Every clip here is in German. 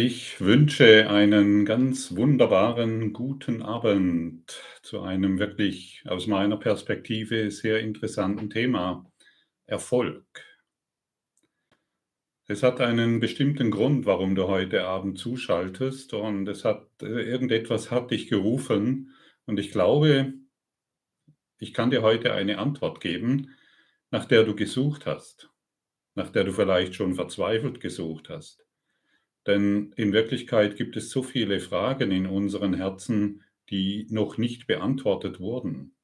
Ich wünsche einen ganz wunderbaren guten Abend zu einem wirklich aus meiner Perspektive sehr interessanten Thema Erfolg. Es hat einen bestimmten Grund, warum du heute Abend zuschaltest und es hat äh, irgendetwas hat dich gerufen und ich glaube, ich kann dir heute eine Antwort geben, nach der du gesucht hast, nach der du vielleicht schon verzweifelt gesucht hast. Denn in Wirklichkeit gibt es so viele Fragen in unseren Herzen, die noch nicht beantwortet wurden.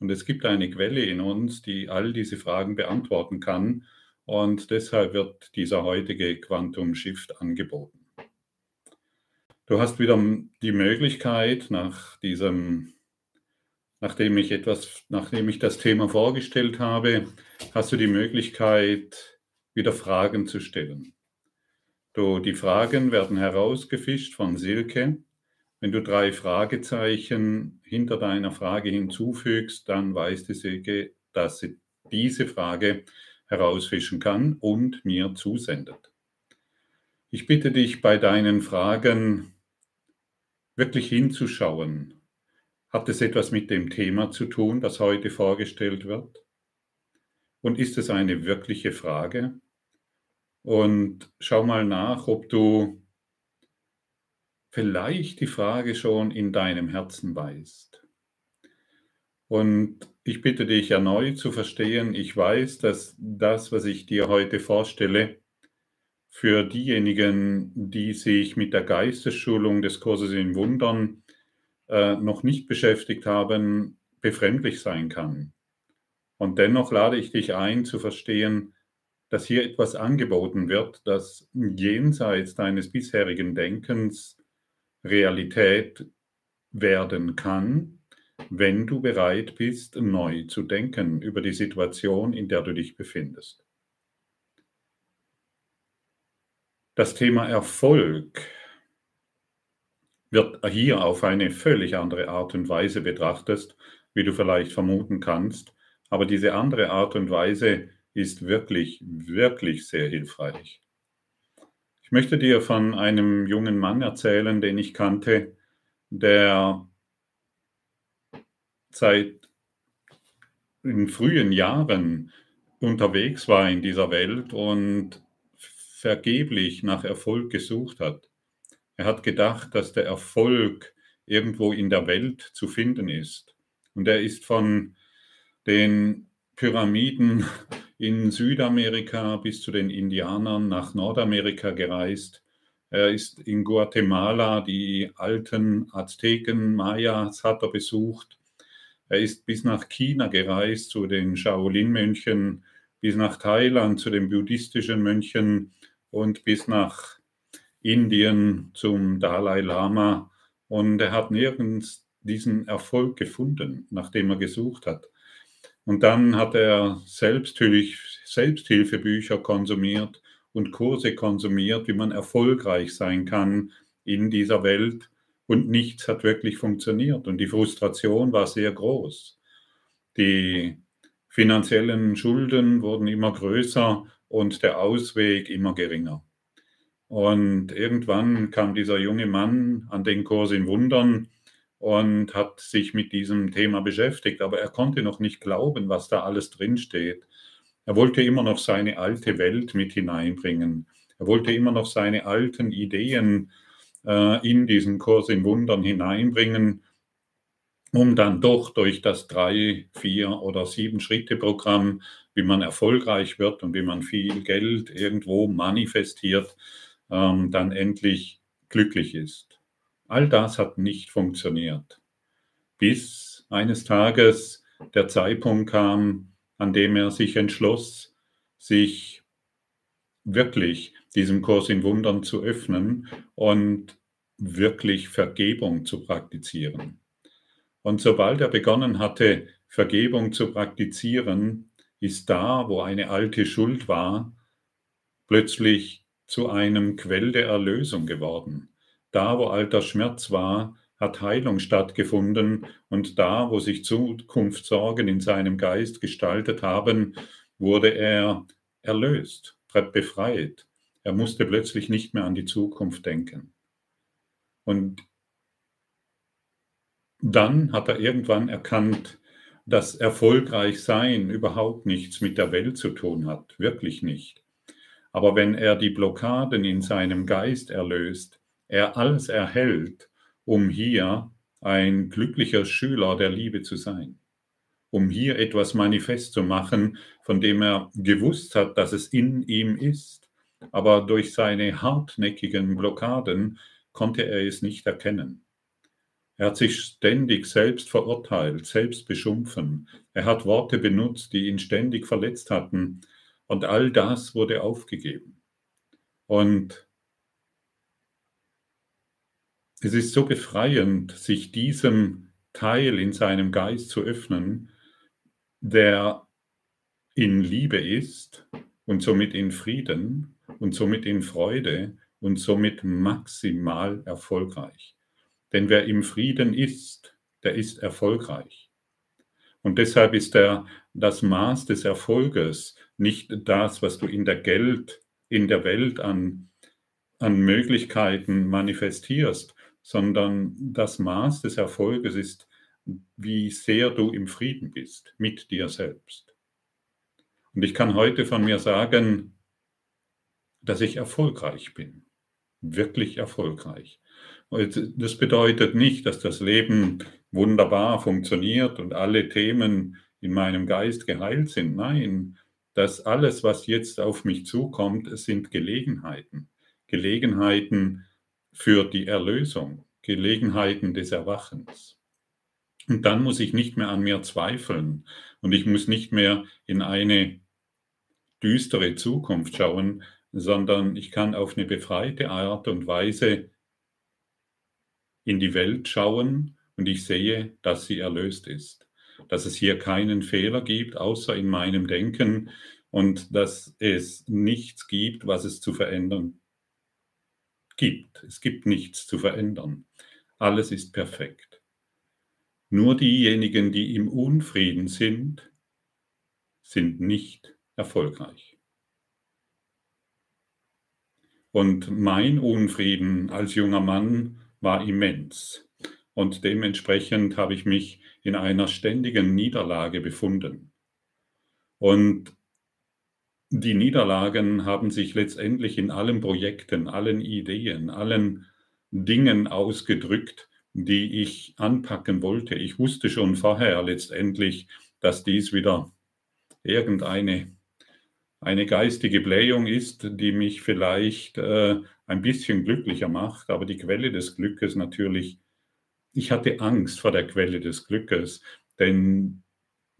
Und es gibt eine Quelle in uns, die all diese Fragen beantworten kann. Und deshalb wird dieser heutige Quantum Shift angeboten. Du hast wieder die Möglichkeit, nach diesem, nachdem ich etwas, nachdem ich das Thema vorgestellt habe, hast du die Möglichkeit, wieder Fragen zu stellen. Du, die Fragen werden herausgefischt von Silke. Wenn du drei Fragezeichen hinter deiner Frage hinzufügst, dann weiß die Silke, dass sie diese Frage herausfischen kann und mir zusendet. Ich bitte dich bei deinen Fragen wirklich hinzuschauen. Hat es etwas mit dem Thema zu tun, das heute vorgestellt wird? Und ist es eine wirkliche Frage? Und schau mal nach, ob du vielleicht die Frage schon in deinem Herzen weißt. Und ich bitte dich erneut zu verstehen, ich weiß, dass das, was ich dir heute vorstelle, für diejenigen, die sich mit der Geistesschulung des Kurses in Wundern äh, noch nicht beschäftigt haben, befremdlich sein kann. Und dennoch lade ich dich ein zu verstehen, dass hier etwas angeboten wird, das jenseits deines bisherigen Denkens Realität werden kann, wenn du bereit bist, neu zu denken über die Situation, in der du dich befindest. Das Thema Erfolg wird hier auf eine völlig andere Art und Weise betrachtet, wie du vielleicht vermuten kannst. Aber diese andere Art und Weise ist wirklich, wirklich sehr hilfreich. Ich möchte dir von einem jungen Mann erzählen, den ich kannte, der seit in frühen Jahren unterwegs war in dieser Welt und vergeblich nach Erfolg gesucht hat. Er hat gedacht, dass der Erfolg irgendwo in der Welt zu finden ist. Und er ist von den Pyramiden in Südamerika bis zu den Indianern nach Nordamerika gereist. Er ist in Guatemala die alten Azteken, Mayas hat er besucht. Er ist bis nach China gereist zu den Shaolin-Mönchen, bis nach Thailand zu den buddhistischen Mönchen und bis nach Indien zum Dalai Lama. Und er hat nirgends diesen Erfolg gefunden, nachdem er gesucht hat. Und dann hat er Selbsthilfebücher konsumiert und Kurse konsumiert, wie man erfolgreich sein kann in dieser Welt. Und nichts hat wirklich funktioniert. Und die Frustration war sehr groß. Die finanziellen Schulden wurden immer größer und der Ausweg immer geringer. Und irgendwann kam dieser junge Mann an den Kurs in Wundern und hat sich mit diesem Thema beschäftigt, aber er konnte noch nicht glauben, was da alles drinsteht. Er wollte immer noch seine alte Welt mit hineinbringen. Er wollte immer noch seine alten Ideen äh, in diesen Kurs in Wundern hineinbringen, um dann doch durch das drei, vier oder sieben Schritte Programm, wie man erfolgreich wird und wie man viel Geld irgendwo manifestiert, ähm, dann endlich glücklich ist. All das hat nicht funktioniert, bis eines Tages der Zeitpunkt kam, an dem er sich entschloss, sich wirklich diesem Kurs in Wundern zu öffnen und wirklich Vergebung zu praktizieren. Und sobald er begonnen hatte, Vergebung zu praktizieren, ist da, wo eine alte Schuld war, plötzlich zu einem Quell der Erlösung geworden. Da, wo alter Schmerz war, hat Heilung stattgefunden und da, wo sich Zukunftssorgen in seinem Geist gestaltet haben, wurde er erlöst, befreit. Er musste plötzlich nicht mehr an die Zukunft denken. Und dann hat er irgendwann erkannt, dass erfolgreich sein überhaupt nichts mit der Welt zu tun hat, wirklich nicht. Aber wenn er die Blockaden in seinem Geist erlöst, er alles erhält, um hier ein glücklicher Schüler der Liebe zu sein, um hier etwas manifest zu machen, von dem er gewusst hat, dass es in ihm ist, aber durch seine hartnäckigen Blockaden konnte er es nicht erkennen. Er hat sich ständig selbst verurteilt, selbst beschumpfen. Er hat Worte benutzt, die ihn ständig verletzt hatten. Und all das wurde aufgegeben. Und es ist so befreiend, sich diesem Teil in seinem Geist zu öffnen, der in Liebe ist und somit in Frieden und somit in Freude und somit maximal erfolgreich. Denn wer im Frieden ist, der ist erfolgreich. Und deshalb ist der, das Maß des Erfolges nicht das, was du in der Geld, in der Welt an, an Möglichkeiten manifestierst, sondern das Maß des Erfolges ist, wie sehr du im Frieden bist mit dir selbst. Und ich kann heute von mir sagen, dass ich erfolgreich bin, wirklich erfolgreich. Das bedeutet nicht, dass das Leben wunderbar funktioniert und alle Themen in meinem Geist geheilt sind. Nein, das alles, was jetzt auf mich zukommt, sind Gelegenheiten. Gelegenheiten für die Erlösung, Gelegenheiten des Erwachens. Und dann muss ich nicht mehr an mir zweifeln und ich muss nicht mehr in eine düstere Zukunft schauen, sondern ich kann auf eine befreite Art und Weise in die Welt schauen und ich sehe, dass sie erlöst ist, dass es hier keinen Fehler gibt, außer in meinem Denken und dass es nichts gibt, was es zu verändern gibt. Es gibt nichts zu verändern. Alles ist perfekt. Nur diejenigen, die im Unfrieden sind, sind nicht erfolgreich. Und mein Unfrieden als junger Mann war immens. Und dementsprechend habe ich mich in einer ständigen Niederlage befunden. Und die Niederlagen haben sich letztendlich in allen Projekten, allen Ideen, allen Dingen ausgedrückt, die ich anpacken wollte. Ich wusste schon vorher letztendlich, dass dies wieder irgendeine eine geistige Blähung ist, die mich vielleicht äh, ein bisschen glücklicher macht, aber die Quelle des Glückes natürlich, ich hatte Angst vor der Quelle des Glückes, denn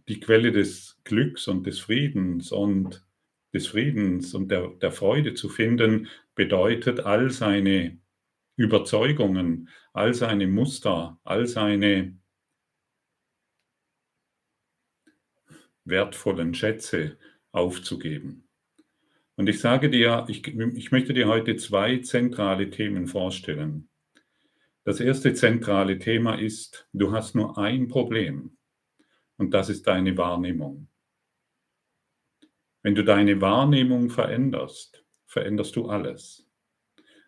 die Quelle des Glücks und des Friedens und des Friedens und der, der Freude zu finden, bedeutet all seine Überzeugungen, all seine Muster, all seine wertvollen Schätze aufzugeben. Und ich sage dir, ich, ich möchte dir heute zwei zentrale Themen vorstellen. Das erste zentrale Thema ist, du hast nur ein Problem und das ist deine Wahrnehmung. Wenn du deine Wahrnehmung veränderst, veränderst du alles.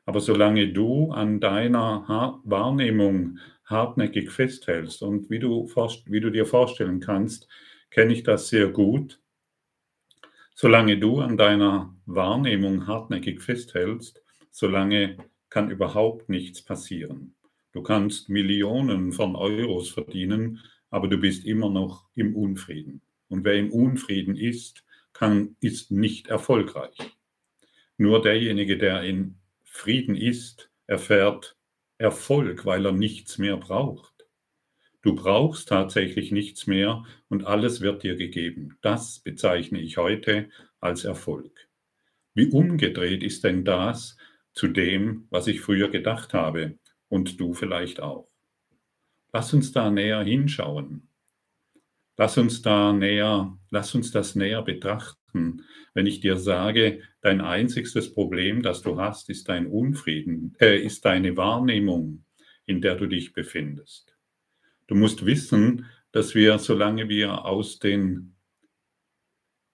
Aber solange du an deiner Wahrnehmung hartnäckig festhältst und wie du, wie du dir vorstellen kannst, kenne ich das sehr gut, Solange du an deiner Wahrnehmung hartnäckig festhältst, solange kann überhaupt nichts passieren. Du kannst Millionen von Euros verdienen, aber du bist immer noch im Unfrieden. Und wer im Unfrieden ist, kann, ist nicht erfolgreich. Nur derjenige, der in Frieden ist, erfährt Erfolg, weil er nichts mehr braucht. Du brauchst tatsächlich nichts mehr und alles wird dir gegeben. Das bezeichne ich heute als Erfolg. Wie umgedreht ist denn das zu dem, was ich früher gedacht habe und du vielleicht auch? Lass uns da näher hinschauen. Lass uns da näher, lass uns das näher betrachten. Wenn ich dir sage, dein einzigstes Problem, das du hast, ist dein Unfrieden, äh, ist deine Wahrnehmung, in der du dich befindest. Du musst wissen, dass wir, solange wir aus den,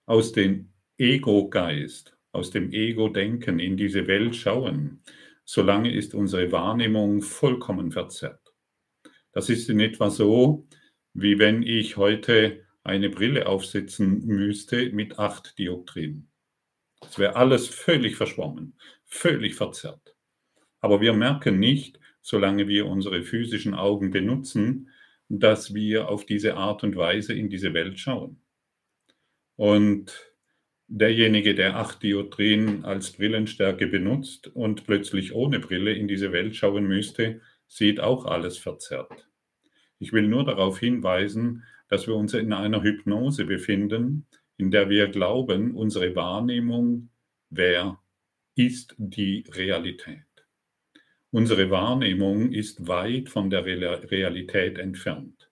aus den Ego-Geist, aus dem Ego-Denken in diese Welt schauen, solange ist unsere Wahrnehmung vollkommen verzerrt. Das ist in etwa so, wie wenn ich heute eine Brille aufsetzen müsste mit acht Dioptrien. Es wäre alles völlig verschwommen, völlig verzerrt. Aber wir merken nicht, solange wir unsere physischen Augen benutzen, dass wir auf diese Art und Weise in diese Welt schauen. Und derjenige, der acht Dioptrien als Brillenstärke benutzt und plötzlich ohne Brille in diese Welt schauen müsste, sieht auch alles verzerrt. Ich will nur darauf hinweisen, dass wir uns in einer Hypnose befinden, in der wir glauben, unsere Wahrnehmung wäre, ist die Realität. Unsere Wahrnehmung ist weit von der Realität entfernt.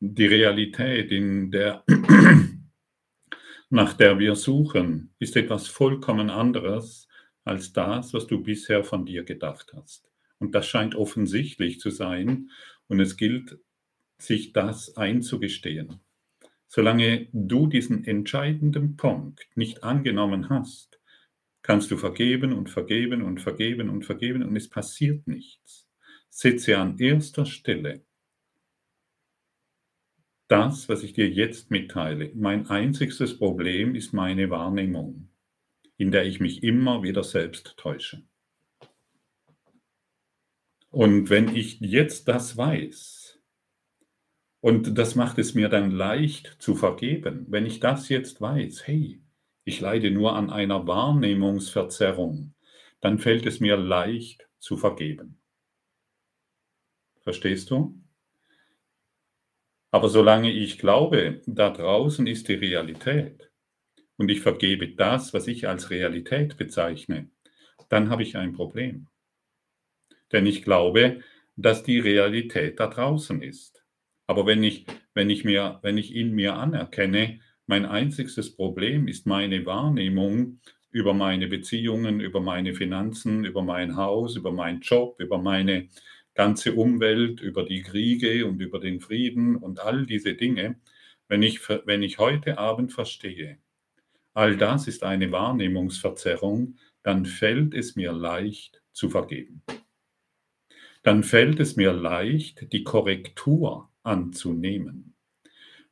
Die Realität, in der, nach der wir suchen, ist etwas vollkommen anderes als das, was du bisher von dir gedacht hast. Und das scheint offensichtlich zu sein. Und es gilt, sich das einzugestehen. Solange du diesen entscheidenden Punkt nicht angenommen hast, kannst du vergeben und vergeben und vergeben und vergeben und es passiert nichts. Setze an erster Stelle das, was ich dir jetzt mitteile. Mein einziges Problem ist meine Wahrnehmung, in der ich mich immer wieder selbst täusche. Und wenn ich jetzt das weiß, und das macht es mir dann leicht zu vergeben, wenn ich das jetzt weiß, hey, ich leide nur an einer Wahrnehmungsverzerrung, dann fällt es mir leicht zu vergeben. Verstehst du? Aber solange ich glaube, da draußen ist die Realität und ich vergebe das, was ich als Realität bezeichne, dann habe ich ein Problem. Denn ich glaube, dass die Realität da draußen ist. Aber wenn ich, wenn ich, mir, wenn ich in mir anerkenne, mein einziges Problem ist meine Wahrnehmung über meine Beziehungen, über meine Finanzen, über mein Haus, über meinen Job, über meine ganze Umwelt, über die Kriege und über den Frieden und all diese Dinge, wenn ich, wenn ich heute Abend verstehe, all das ist eine Wahrnehmungsverzerrung, dann fällt es mir leicht zu vergeben. Dann fällt es mir leicht, die Korrektur anzunehmen.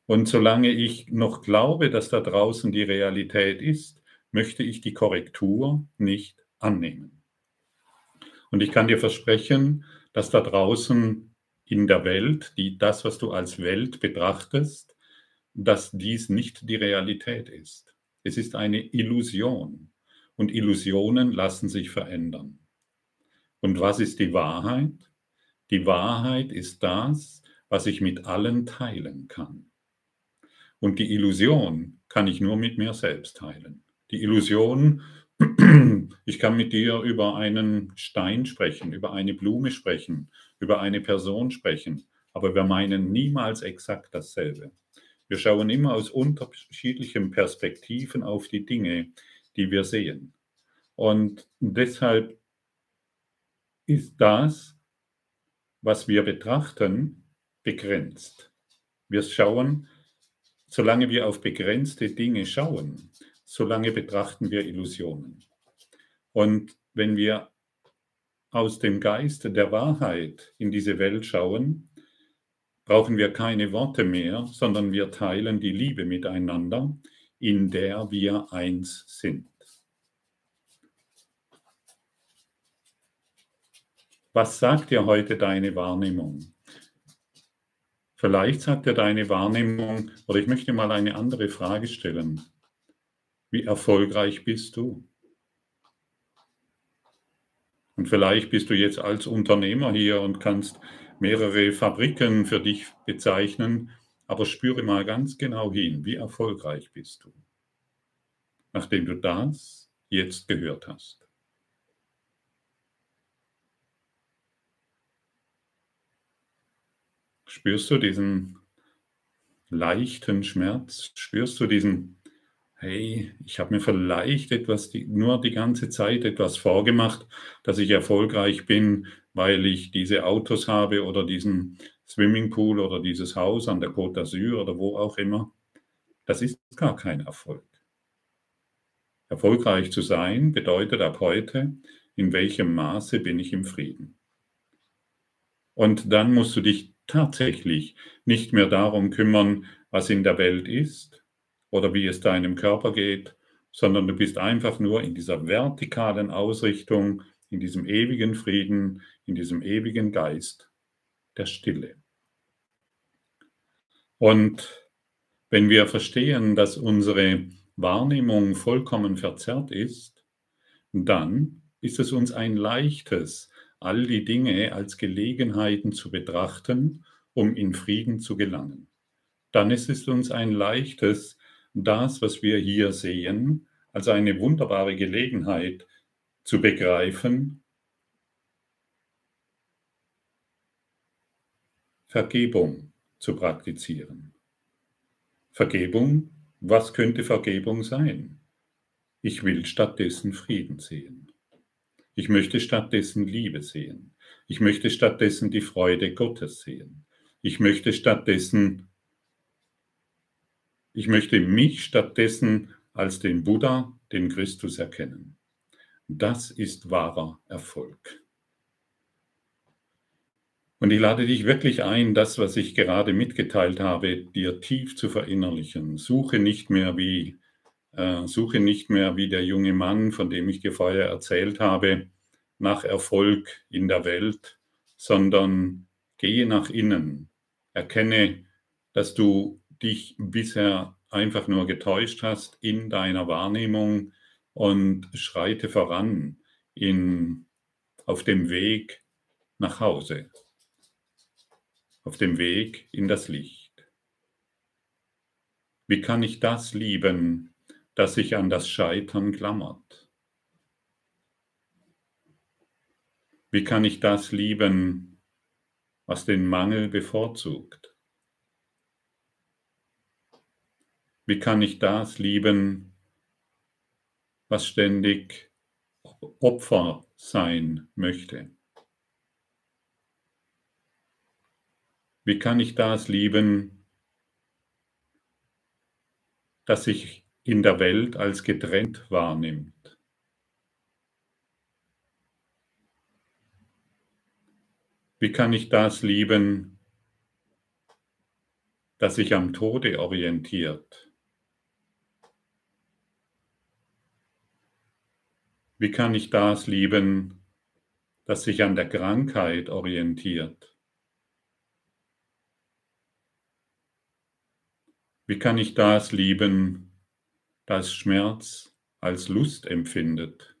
Und solange ich noch glaube, dass da draußen die Realität ist, möchte ich die Korrektur nicht annehmen. Und ich kann dir versprechen, dass da draußen in der Welt, die, das, was du als Welt betrachtest, dass dies nicht die Realität ist. Es ist eine Illusion. Und Illusionen lassen sich verändern. Und was ist die Wahrheit? Die Wahrheit ist das, was ich mit allen teilen kann. Und die Illusion kann ich nur mit mir selbst teilen. Die Illusion, ich kann mit dir über einen Stein sprechen, über eine Blume sprechen, über eine Person sprechen, aber wir meinen niemals exakt dasselbe. Wir schauen immer aus unterschiedlichen Perspektiven auf die Dinge, die wir sehen. Und deshalb ist das, was wir betrachten, begrenzt. Wir schauen, solange wir auf begrenzte Dinge schauen, solange betrachten wir Illusionen. Und wenn wir aus dem Geist der Wahrheit in diese Welt schauen, brauchen wir keine Worte mehr, sondern wir teilen die Liebe miteinander, in der wir eins sind. Was sagt dir heute deine Wahrnehmung? Vielleicht sagt dir deine Wahrnehmung, oder ich möchte mal eine andere Frage stellen. Wie erfolgreich bist du? Und vielleicht bist du jetzt als Unternehmer hier und kannst mehrere Fabriken für dich bezeichnen, aber spüre mal ganz genau hin, wie erfolgreich bist du, nachdem du das jetzt gehört hast. Spürst du diesen leichten Schmerz? Spürst du diesen, hey, ich habe mir vielleicht etwas, die, nur die ganze Zeit etwas vorgemacht, dass ich erfolgreich bin, weil ich diese Autos habe oder diesen Swimmingpool oder dieses Haus an der Côte d'Azur oder wo auch immer. Das ist gar kein Erfolg. Erfolgreich zu sein bedeutet ab heute, in welchem Maße bin ich im Frieden. Und dann musst du dich tatsächlich nicht mehr darum kümmern, was in der Welt ist oder wie es deinem Körper geht, sondern du bist einfach nur in dieser vertikalen Ausrichtung, in diesem ewigen Frieden, in diesem ewigen Geist der Stille. Und wenn wir verstehen, dass unsere Wahrnehmung vollkommen verzerrt ist, dann ist es uns ein leichtes, all die Dinge als Gelegenheiten zu betrachten, um in Frieden zu gelangen. Dann ist es uns ein leichtes, das, was wir hier sehen, als eine wunderbare Gelegenheit zu begreifen, Vergebung zu praktizieren. Vergebung, was könnte Vergebung sein? Ich will stattdessen Frieden sehen. Ich möchte stattdessen Liebe sehen. Ich möchte stattdessen die Freude Gottes sehen. Ich möchte stattdessen, ich möchte mich stattdessen als den Buddha, den Christus erkennen. Das ist wahrer Erfolg. Und ich lade dich wirklich ein, das, was ich gerade mitgeteilt habe, dir tief zu verinnerlichen. Suche nicht mehr wie, äh, suche nicht mehr wie der junge Mann, von dem ich dir vorher erzählt habe, nach Erfolg in der Welt, sondern gehe nach innen. Erkenne, dass du dich bisher einfach nur getäuscht hast in deiner Wahrnehmung und schreite voran in, auf dem Weg nach Hause auf dem Weg in das Licht. Wie kann ich das lieben, das sich an das Scheitern klammert? Wie kann ich das lieben, was den Mangel bevorzugt? Wie kann ich das lieben, was ständig Opfer sein möchte? Wie kann ich das lieben, das sich in der Welt als getrennt wahrnimmt? Wie kann ich das lieben, das sich am Tode orientiert? Wie kann ich das lieben, das sich an der Krankheit orientiert? Wie kann ich das lieben, das Schmerz als Lust empfindet?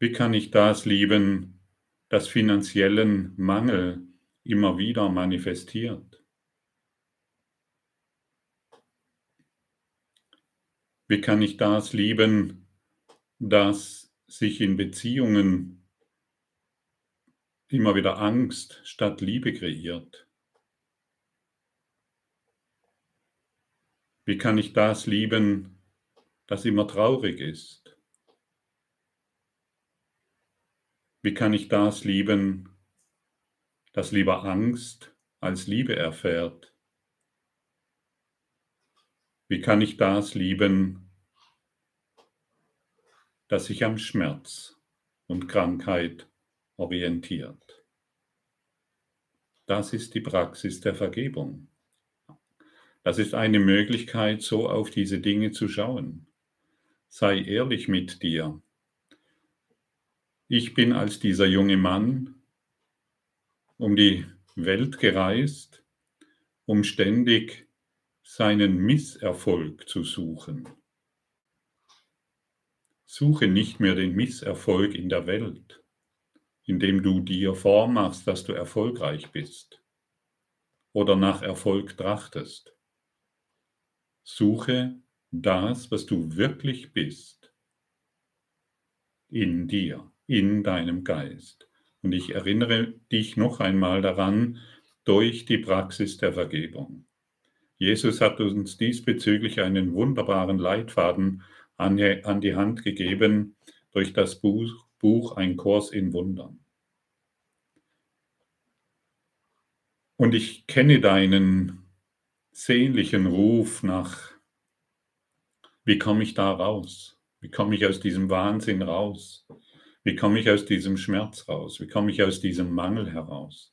Wie kann ich das lieben, das finanziellen Mangel immer wieder manifestiert? Wie kann ich das lieben, das sich in Beziehungen immer wieder Angst statt Liebe kreiert? Wie kann ich das lieben, das immer traurig ist? Wie kann ich das lieben, das lieber Angst als Liebe erfährt? Wie kann ich das lieben, das sich am Schmerz und Krankheit orientiert. Das ist die Praxis der Vergebung. Das ist eine Möglichkeit, so auf diese Dinge zu schauen. Sei ehrlich mit dir. Ich bin als dieser junge Mann um die Welt gereist, um ständig seinen Misserfolg zu suchen. Suche nicht mehr den Misserfolg in der Welt, indem du dir vormachst, dass du erfolgreich bist oder nach Erfolg trachtest. Suche das, was du wirklich bist, in dir, in deinem Geist. Und ich erinnere dich noch einmal daran, durch die Praxis der Vergebung. Jesus hat uns diesbezüglich einen wunderbaren Leitfaden an die Hand gegeben durch das Buch Buch Ein Kurs in Wundern. Und ich kenne deinen sehnlichen Ruf nach, wie komme ich da raus? Wie komme ich aus diesem Wahnsinn raus? Wie komme ich aus diesem Schmerz raus? Wie komme ich aus diesem Mangel heraus?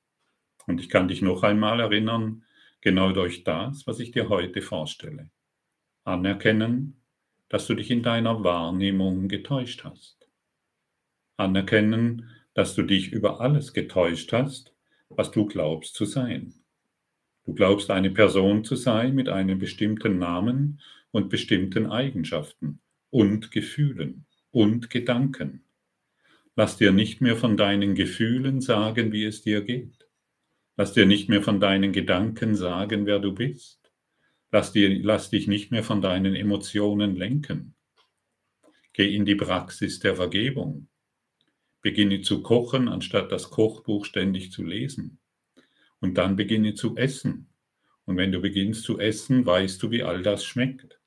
Und ich kann dich noch einmal erinnern, genau durch das, was ich dir heute vorstelle. Anerkennen, dass du dich in deiner Wahrnehmung getäuscht hast. Anerkennen, dass du dich über alles getäuscht hast, was du glaubst zu sein. Du glaubst eine Person zu sein mit einem bestimmten Namen und bestimmten Eigenschaften und Gefühlen und Gedanken. Lass dir nicht mehr von deinen Gefühlen sagen, wie es dir geht. Lass dir nicht mehr von deinen Gedanken sagen, wer du bist. Lass, dir, lass dich nicht mehr von deinen Emotionen lenken. Geh in die Praxis der Vergebung. Beginne zu kochen, anstatt das Kochbuch ständig zu lesen. Und dann beginne zu essen. Und wenn du beginnst zu essen, weißt du, wie all das schmeckt.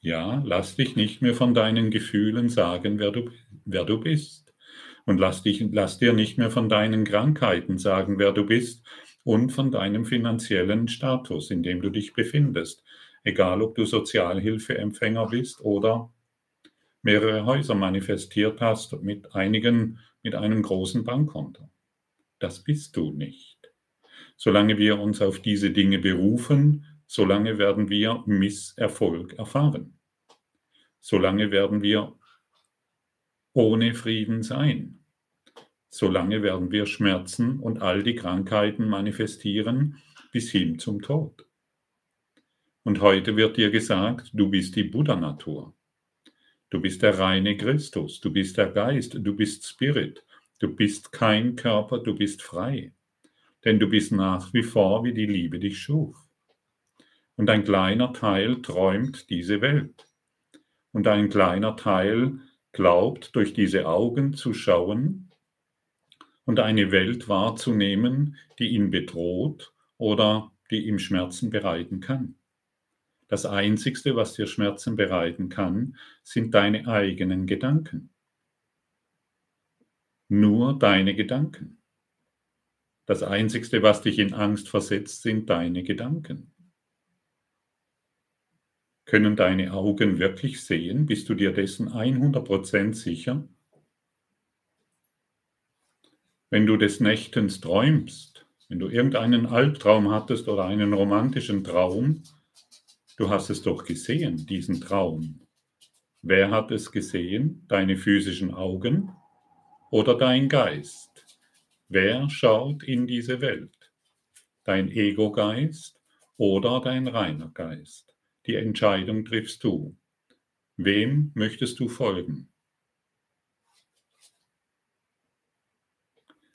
Ja, lass dich nicht mehr von deinen Gefühlen sagen, wer du, wer du bist. Und lass, dich, lass dir nicht mehr von deinen Krankheiten sagen, wer du bist und von deinem finanziellen Status, in dem du dich befindest. Egal, ob du Sozialhilfeempfänger bist oder mehrere Häuser manifestiert hast mit einigen mit einem großen Bankkonto. Das bist du nicht. Solange wir uns auf diese Dinge berufen, solange werden wir Misserfolg erfahren. Solange werden wir ohne Frieden sein. Solange werden wir Schmerzen und all die Krankheiten manifestieren bis hin zum Tod. Und heute wird dir gesagt, du bist die Buddha-Natur. Du bist der reine Christus, du bist der Geist, du bist Spirit, du bist kein Körper, du bist frei. Denn du bist nach wie vor, wie die Liebe dich schuf. Und ein kleiner Teil träumt diese Welt. Und ein kleiner Teil glaubt, durch diese Augen zu schauen und eine Welt wahrzunehmen, die ihn bedroht oder die ihm Schmerzen bereiten kann. Das Einzigste, was dir Schmerzen bereiten kann, sind deine eigenen Gedanken. Nur deine Gedanken. Das Einzigste, was dich in Angst versetzt, sind deine Gedanken. Können deine Augen wirklich sehen? Bist du dir dessen 100% sicher? Wenn du des Nächtens träumst, wenn du irgendeinen Albtraum hattest oder einen romantischen Traum, Du hast es doch gesehen, diesen Traum. Wer hat es gesehen? Deine physischen Augen oder dein Geist? Wer schaut in diese Welt? Dein Ego-Geist oder dein reiner Geist? Die Entscheidung triffst du. Wem möchtest du folgen?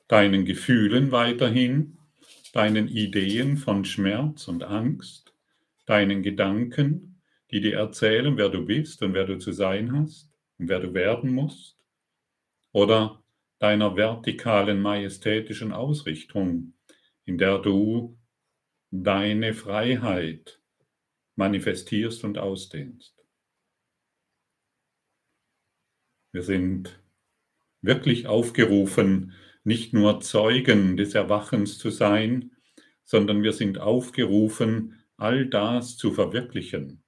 Deinen Gefühlen weiterhin, deinen Ideen von Schmerz und Angst deinen Gedanken, die dir erzählen, wer du bist und wer du zu sein hast und wer du werden musst, oder deiner vertikalen majestätischen Ausrichtung, in der du deine Freiheit manifestierst und ausdehnst. Wir sind wirklich aufgerufen, nicht nur Zeugen des Erwachens zu sein, sondern wir sind aufgerufen, all das zu verwirklichen.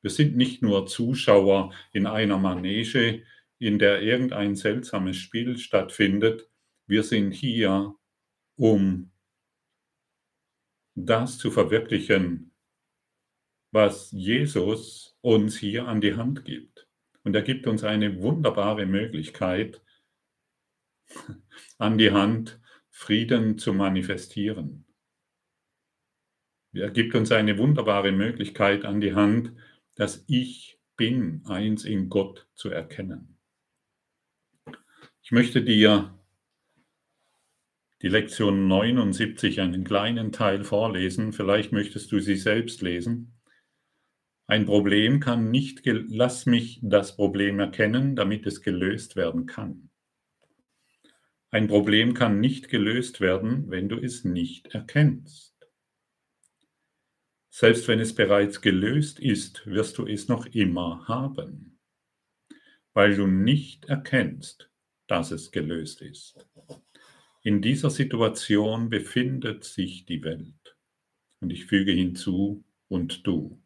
Wir sind nicht nur Zuschauer in einer Manege, in der irgendein seltsames Spiel stattfindet. Wir sind hier, um das zu verwirklichen, was Jesus uns hier an die Hand gibt. Und er gibt uns eine wunderbare Möglichkeit an die Hand, Frieden zu manifestieren. Er gibt uns eine wunderbare Möglichkeit an die Hand, das Ich bin, eins in Gott zu erkennen. Ich möchte dir die Lektion 79 einen kleinen Teil vorlesen. Vielleicht möchtest du sie selbst lesen. Ein Problem kann nicht, lass mich das Problem erkennen, damit es gelöst werden kann. Ein Problem kann nicht gelöst werden, wenn du es nicht erkennst. Selbst wenn es bereits gelöst ist, wirst du es noch immer haben, weil du nicht erkennst, dass es gelöst ist. In dieser Situation befindet sich die Welt. Und ich füge hinzu, und du.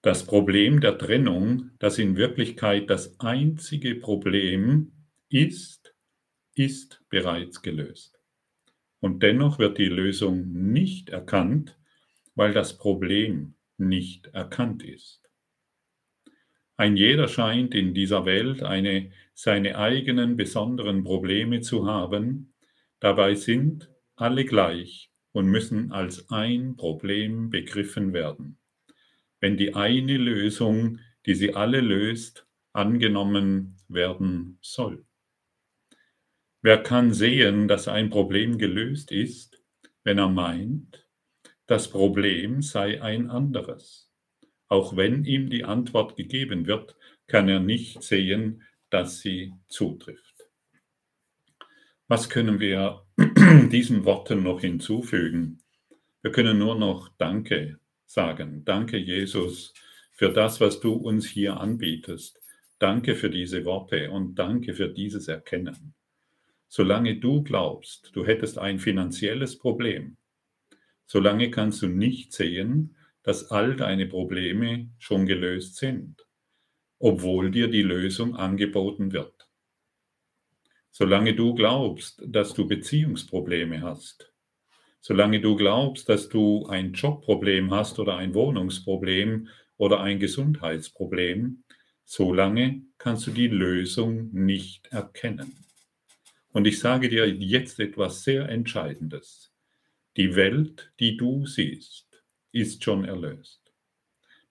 Das Problem der Trennung, das in Wirklichkeit das einzige Problem ist, ist bereits gelöst. Und dennoch wird die Lösung nicht erkannt, weil das Problem nicht erkannt ist. Ein jeder scheint in dieser Welt eine, seine eigenen besonderen Probleme zu haben, dabei sind alle gleich und müssen als ein Problem begriffen werden. Wenn die eine Lösung, die sie alle löst, angenommen werden soll. Wer kann sehen, dass ein Problem gelöst ist, wenn er meint, das Problem sei ein anderes? Auch wenn ihm die Antwort gegeben wird, kann er nicht sehen, dass sie zutrifft. Was können wir diesen Worten noch hinzufügen? Wir können nur noch Danke sagen. Danke, Jesus, für das, was du uns hier anbietest. Danke für diese Worte und danke für dieses Erkennen. Solange du glaubst, du hättest ein finanzielles Problem, solange kannst du nicht sehen, dass all deine Probleme schon gelöst sind, obwohl dir die Lösung angeboten wird. Solange du glaubst, dass du Beziehungsprobleme hast, solange du glaubst, dass du ein Jobproblem hast oder ein Wohnungsproblem oder ein Gesundheitsproblem, solange kannst du die Lösung nicht erkennen. Und ich sage dir jetzt etwas sehr Entscheidendes. Die Welt, die du siehst, ist schon erlöst.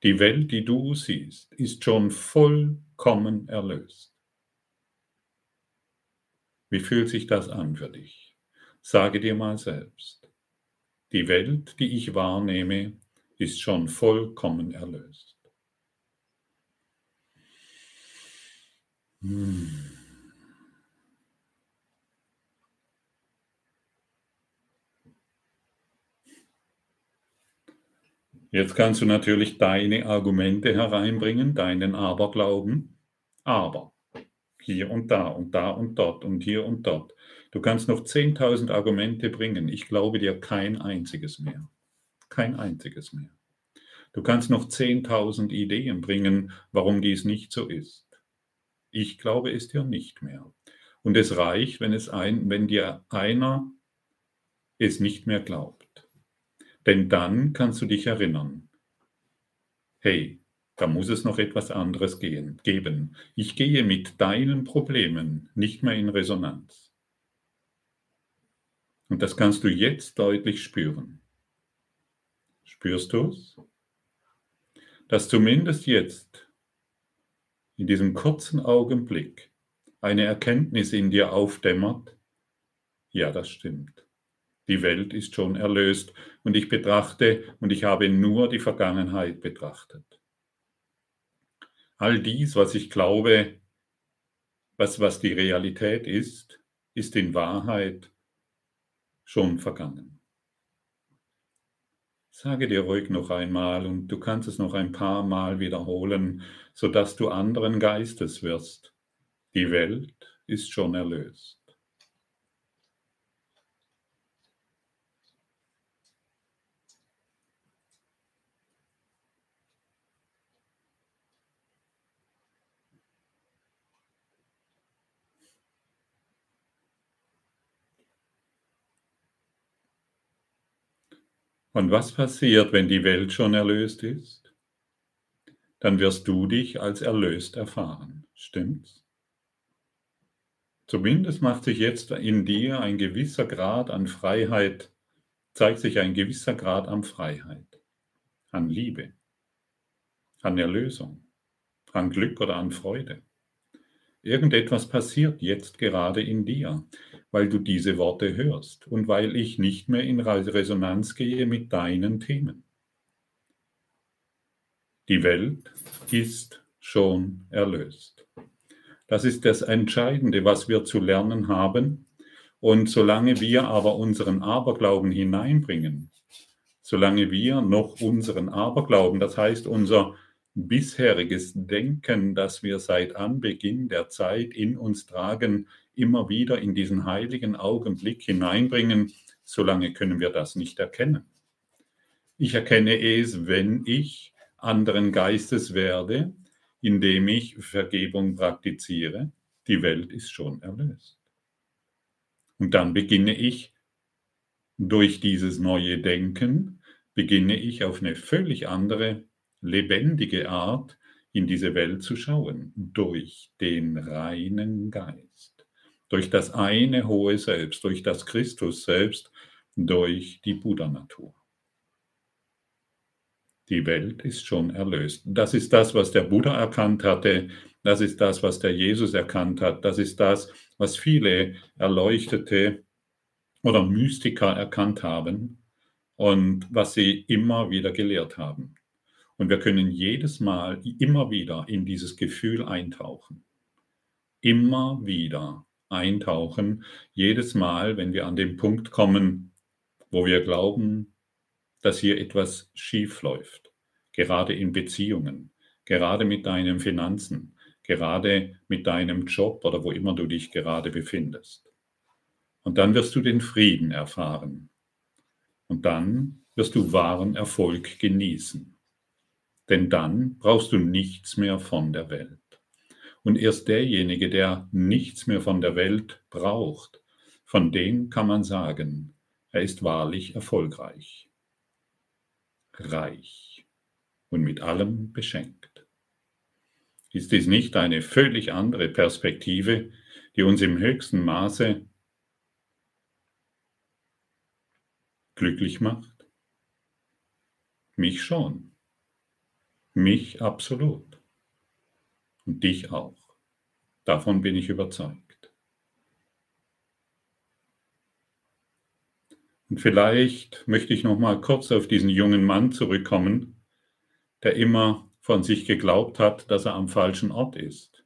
Die Welt, die du siehst, ist schon vollkommen erlöst. Wie fühlt sich das an für dich? Sage dir mal selbst. Die Welt, die ich wahrnehme, ist schon vollkommen erlöst. Hm. Jetzt kannst du natürlich deine Argumente hereinbringen, deinen Aberglauben, aber hier und da und da und dort und hier und dort. Du kannst noch 10.000 Argumente bringen. Ich glaube dir kein einziges mehr. Kein einziges mehr. Du kannst noch 10.000 Ideen bringen, warum dies nicht so ist. Ich glaube es dir nicht mehr. Und es reicht, wenn, es ein, wenn dir einer es nicht mehr glaubt. Denn dann kannst du dich erinnern, hey, da muss es noch etwas anderes gehen, geben. Ich gehe mit deinen Problemen nicht mehr in Resonanz. Und das kannst du jetzt deutlich spüren. Spürst du es? Dass zumindest jetzt, in diesem kurzen Augenblick, eine Erkenntnis in dir aufdämmert, ja, das stimmt. Die Welt ist schon erlöst und ich betrachte und ich habe nur die Vergangenheit betrachtet. All dies, was ich glaube, was, was die Realität ist, ist in Wahrheit schon vergangen. Sage dir ruhig noch einmal und du kannst es noch ein paar Mal wiederholen, sodass du anderen Geistes wirst. Die Welt ist schon erlöst. Und was passiert, wenn die Welt schon erlöst ist? Dann wirst du dich als erlöst erfahren. Stimmt's? Zumindest macht sich jetzt in dir ein gewisser Grad an Freiheit, zeigt sich ein gewisser Grad an Freiheit, an Liebe, an Erlösung, an Glück oder an Freude. Irgendetwas passiert jetzt gerade in dir, weil du diese Worte hörst und weil ich nicht mehr in Resonanz gehe mit deinen Themen. Die Welt ist schon erlöst. Das ist das Entscheidende, was wir zu lernen haben. Und solange wir aber unseren Aberglauben hineinbringen, solange wir noch unseren Aberglauben, das heißt unser bisheriges Denken, das wir seit Anbeginn der Zeit in uns tragen, immer wieder in diesen heiligen Augenblick hineinbringen, solange können wir das nicht erkennen. Ich erkenne es, wenn ich anderen Geistes werde, indem ich Vergebung praktiziere. Die Welt ist schon erlöst. Und dann beginne ich durch dieses neue Denken, beginne ich auf eine völlig andere, lebendige Art in diese Welt zu schauen, durch den reinen Geist, durch das eine hohe Selbst, durch das Christus selbst, durch die Buddha-Natur. Die Welt ist schon erlöst. Das ist das, was der Buddha erkannt hatte. Das ist das, was der Jesus erkannt hat. Das ist das, was viele Erleuchtete oder Mystiker erkannt haben und was sie immer wieder gelehrt haben. Und wir können jedes Mal, immer wieder in dieses Gefühl eintauchen. Immer wieder eintauchen, jedes Mal, wenn wir an den Punkt kommen, wo wir glauben, dass hier etwas schief läuft, gerade in Beziehungen, gerade mit deinen Finanzen, gerade mit deinem Job oder wo immer du dich gerade befindest. Und dann wirst du den Frieden erfahren. Und dann wirst du wahren Erfolg genießen. Denn dann brauchst du nichts mehr von der Welt. Und erst derjenige, der nichts mehr von der Welt braucht, von dem kann man sagen, er ist wahrlich erfolgreich reich und mit allem beschenkt. Ist dies nicht eine völlig andere Perspektive, die uns im höchsten Maße glücklich macht? Mich schon. Mich absolut. Und dich auch. Davon bin ich überzeugt. Und vielleicht möchte ich noch mal kurz auf diesen jungen Mann zurückkommen, der immer von sich geglaubt hat, dass er am falschen Ort ist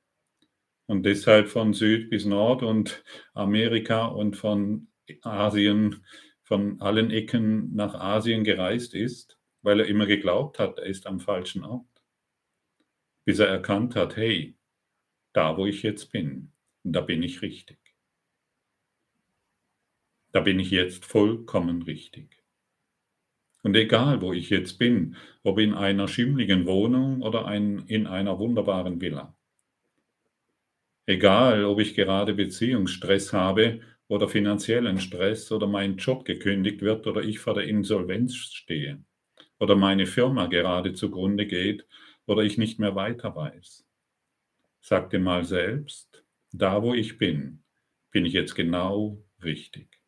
und deshalb von Süd bis Nord und Amerika und von Asien, von allen Ecken nach Asien gereist ist, weil er immer geglaubt hat, er ist am falschen Ort. Bis er erkannt hat, hey, da wo ich jetzt bin, da bin ich richtig. Da bin ich jetzt vollkommen richtig. Und egal, wo ich jetzt bin, ob in einer schimmligen Wohnung oder ein, in einer wunderbaren Villa. Egal, ob ich gerade Beziehungsstress habe oder finanziellen Stress oder mein Job gekündigt wird oder ich vor der Insolvenz stehe oder meine Firma gerade zugrunde geht oder ich nicht mehr weiter weiß. Sag dir mal selbst, da wo ich bin, bin ich jetzt genau richtig.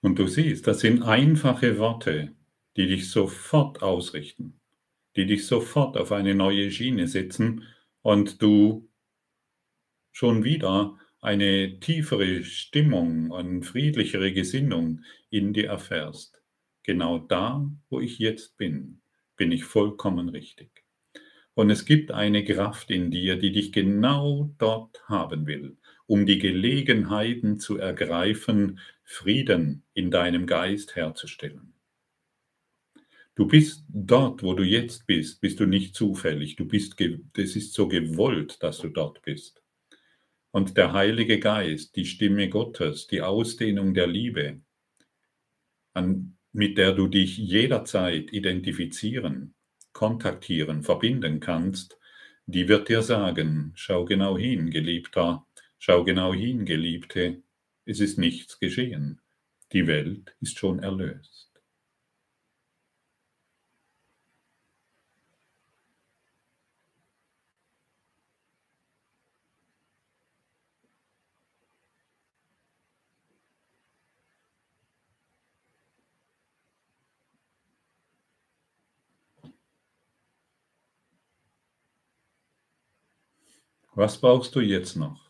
Und du siehst, das sind einfache Worte, die dich sofort ausrichten, die dich sofort auf eine neue Schiene setzen und du schon wieder eine tiefere Stimmung, eine friedlichere Gesinnung in dir erfährst. Genau da, wo ich jetzt bin, bin ich vollkommen richtig. Und es gibt eine Kraft in dir, die dich genau dort haben will, um die Gelegenheiten zu ergreifen, Frieden in deinem Geist herzustellen. Du bist dort, wo du jetzt bist, bist du nicht zufällig. Du bist, das ist so gewollt, dass du dort bist. Und der Heilige Geist, die Stimme Gottes, die Ausdehnung der Liebe, an, mit der du dich jederzeit identifizieren kontaktieren, verbinden kannst, die wird dir sagen, schau genau hin, Geliebter, schau genau hin, Geliebte, es ist nichts geschehen, die Welt ist schon erlöst. Was brauchst du jetzt noch?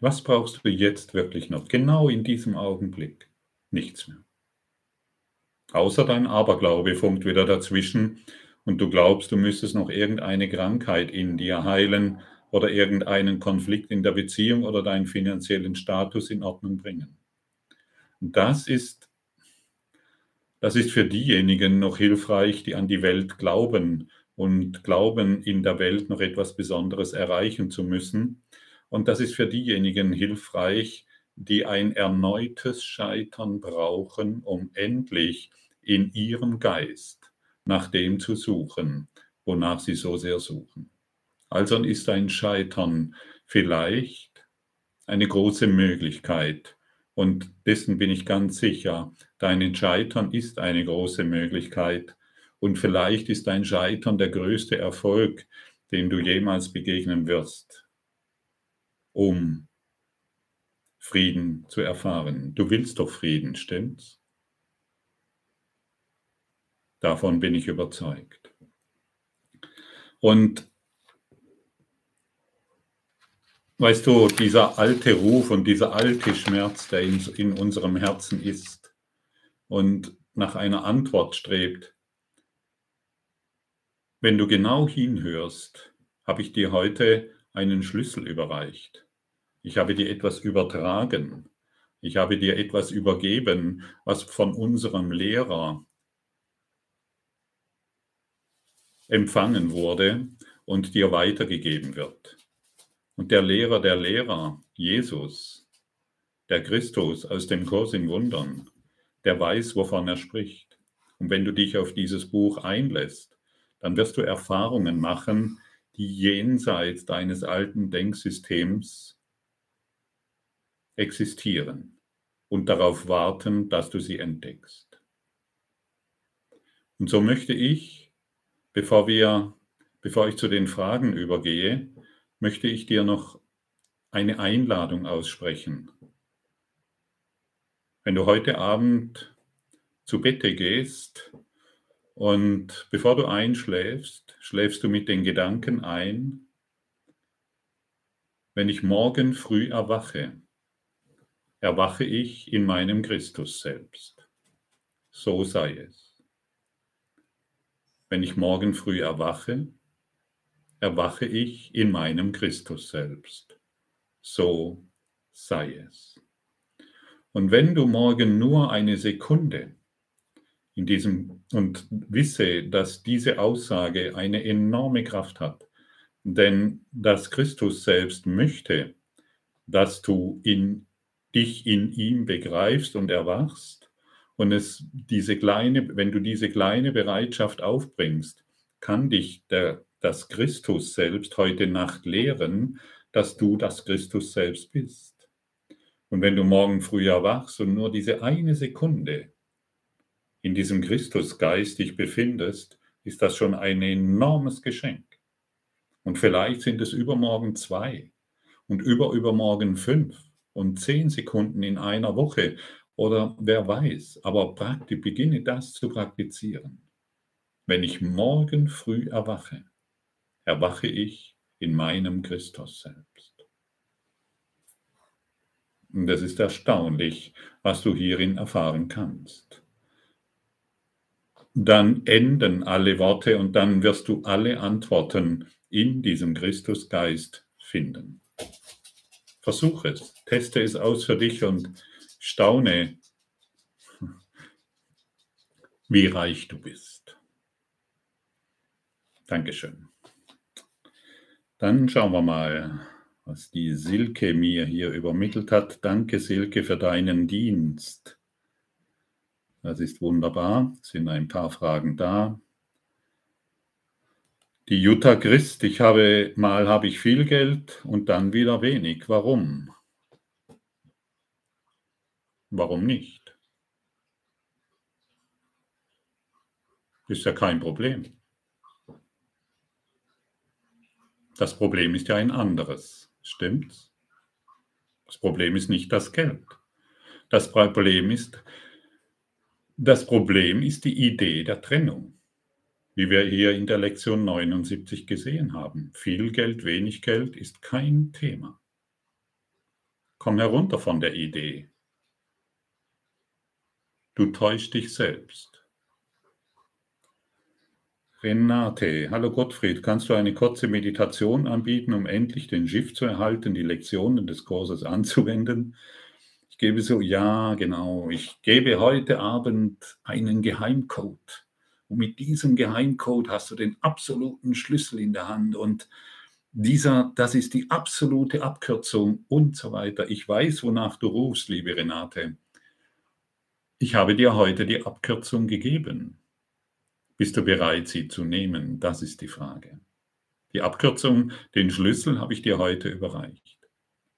Was brauchst du jetzt wirklich noch? Genau in diesem Augenblick. Nichts mehr. Außer dein Aberglaube funkt wieder dazwischen und du glaubst, du müsstest noch irgendeine Krankheit in dir heilen oder irgendeinen Konflikt in der Beziehung oder deinen finanziellen Status in Ordnung bringen. Das ist, das ist für diejenigen noch hilfreich, die an die Welt glauben und glauben, in der Welt noch etwas Besonderes erreichen zu müssen. Und das ist für diejenigen hilfreich, die ein erneutes Scheitern brauchen, um endlich in ihrem Geist nach dem zu suchen, wonach sie so sehr suchen. Also ist ein Scheitern vielleicht eine große Möglichkeit. Und dessen bin ich ganz sicher. Dein Scheitern ist eine große Möglichkeit. Und vielleicht ist dein Scheitern der größte Erfolg, dem du jemals begegnen wirst, um Frieden zu erfahren. Du willst doch Frieden, stimmt's? Davon bin ich überzeugt. Und weißt du, dieser alte Ruf und dieser alte Schmerz, der in, in unserem Herzen ist und nach einer Antwort strebt, wenn du genau hinhörst, habe ich dir heute einen Schlüssel überreicht. Ich habe dir etwas übertragen. Ich habe dir etwas übergeben, was von unserem Lehrer empfangen wurde und dir weitergegeben wird. Und der Lehrer der Lehrer, Jesus, der Christus aus dem Kurs in Wundern, der weiß, wovon er spricht. Und wenn du dich auf dieses Buch einlässt, dann wirst du Erfahrungen machen, die jenseits deines alten Denksystems existieren und darauf warten, dass du sie entdeckst. Und so möchte ich, bevor wir, bevor ich zu den Fragen übergehe, möchte ich dir noch eine Einladung aussprechen. Wenn du heute Abend zu Bette gehst und bevor du einschläfst, schläfst du mit den Gedanken ein, wenn ich morgen früh erwache, erwache ich in meinem Christus selbst. So sei es. Wenn ich morgen früh erwache, erwache ich in meinem Christus selbst. So sei es. Und wenn du morgen nur eine Sekunde in diesem und wisse, dass diese Aussage eine enorme Kraft hat, denn dass Christus selbst möchte, dass du in, dich in ihm begreifst und erwachst und es diese kleine, wenn du diese kleine Bereitschaft aufbringst, kann dich der das Christus selbst heute Nacht lehren, dass du das Christus selbst bist. Und wenn du morgen früh erwachst und nur diese eine Sekunde in diesem Christusgeist dich befindest, ist das schon ein enormes Geschenk. Und vielleicht sind es übermorgen zwei und überübermorgen fünf und zehn Sekunden in einer Woche oder wer weiß. Aber praktisch, beginne das zu praktizieren. Wenn ich morgen früh erwache, erwache ich in meinem Christus selbst. Und es ist erstaunlich, was du hierin erfahren kannst. Dann enden alle Worte und dann wirst du alle Antworten in diesem Christusgeist finden. Versuch es, teste es aus für dich und staune, wie reich du bist. Dankeschön. Dann schauen wir mal, was die Silke mir hier übermittelt hat. Danke, Silke, für deinen Dienst. Das ist wunderbar. Es sind ein paar Fragen da. Die Jutta Christ, ich habe mal habe ich viel Geld und dann wieder wenig. Warum? Warum nicht? Ist ja kein Problem. Das Problem ist ja ein anderes, stimmt's? Das Problem ist nicht das Geld. Das Problem ist, das Problem ist die Idee der Trennung, wie wir hier in der Lektion 79 gesehen haben. Viel Geld, wenig Geld ist kein Thema. Komm herunter von der Idee. Du täuschst dich selbst. Renate, hallo Gottfried, kannst du eine kurze Meditation anbieten, um endlich den Schiff zu erhalten, die Lektionen des Kurses anzuwenden? Ich gebe so, ja, genau, ich gebe heute Abend einen Geheimcode. Und mit diesem Geheimcode hast du den absoluten Schlüssel in der Hand und dieser, das ist die absolute Abkürzung und so weiter. Ich weiß, wonach du rufst, liebe Renate. Ich habe dir heute die Abkürzung gegeben. Bist du bereit, sie zu nehmen? Das ist die Frage. Die Abkürzung, den Schlüssel habe ich dir heute überreicht.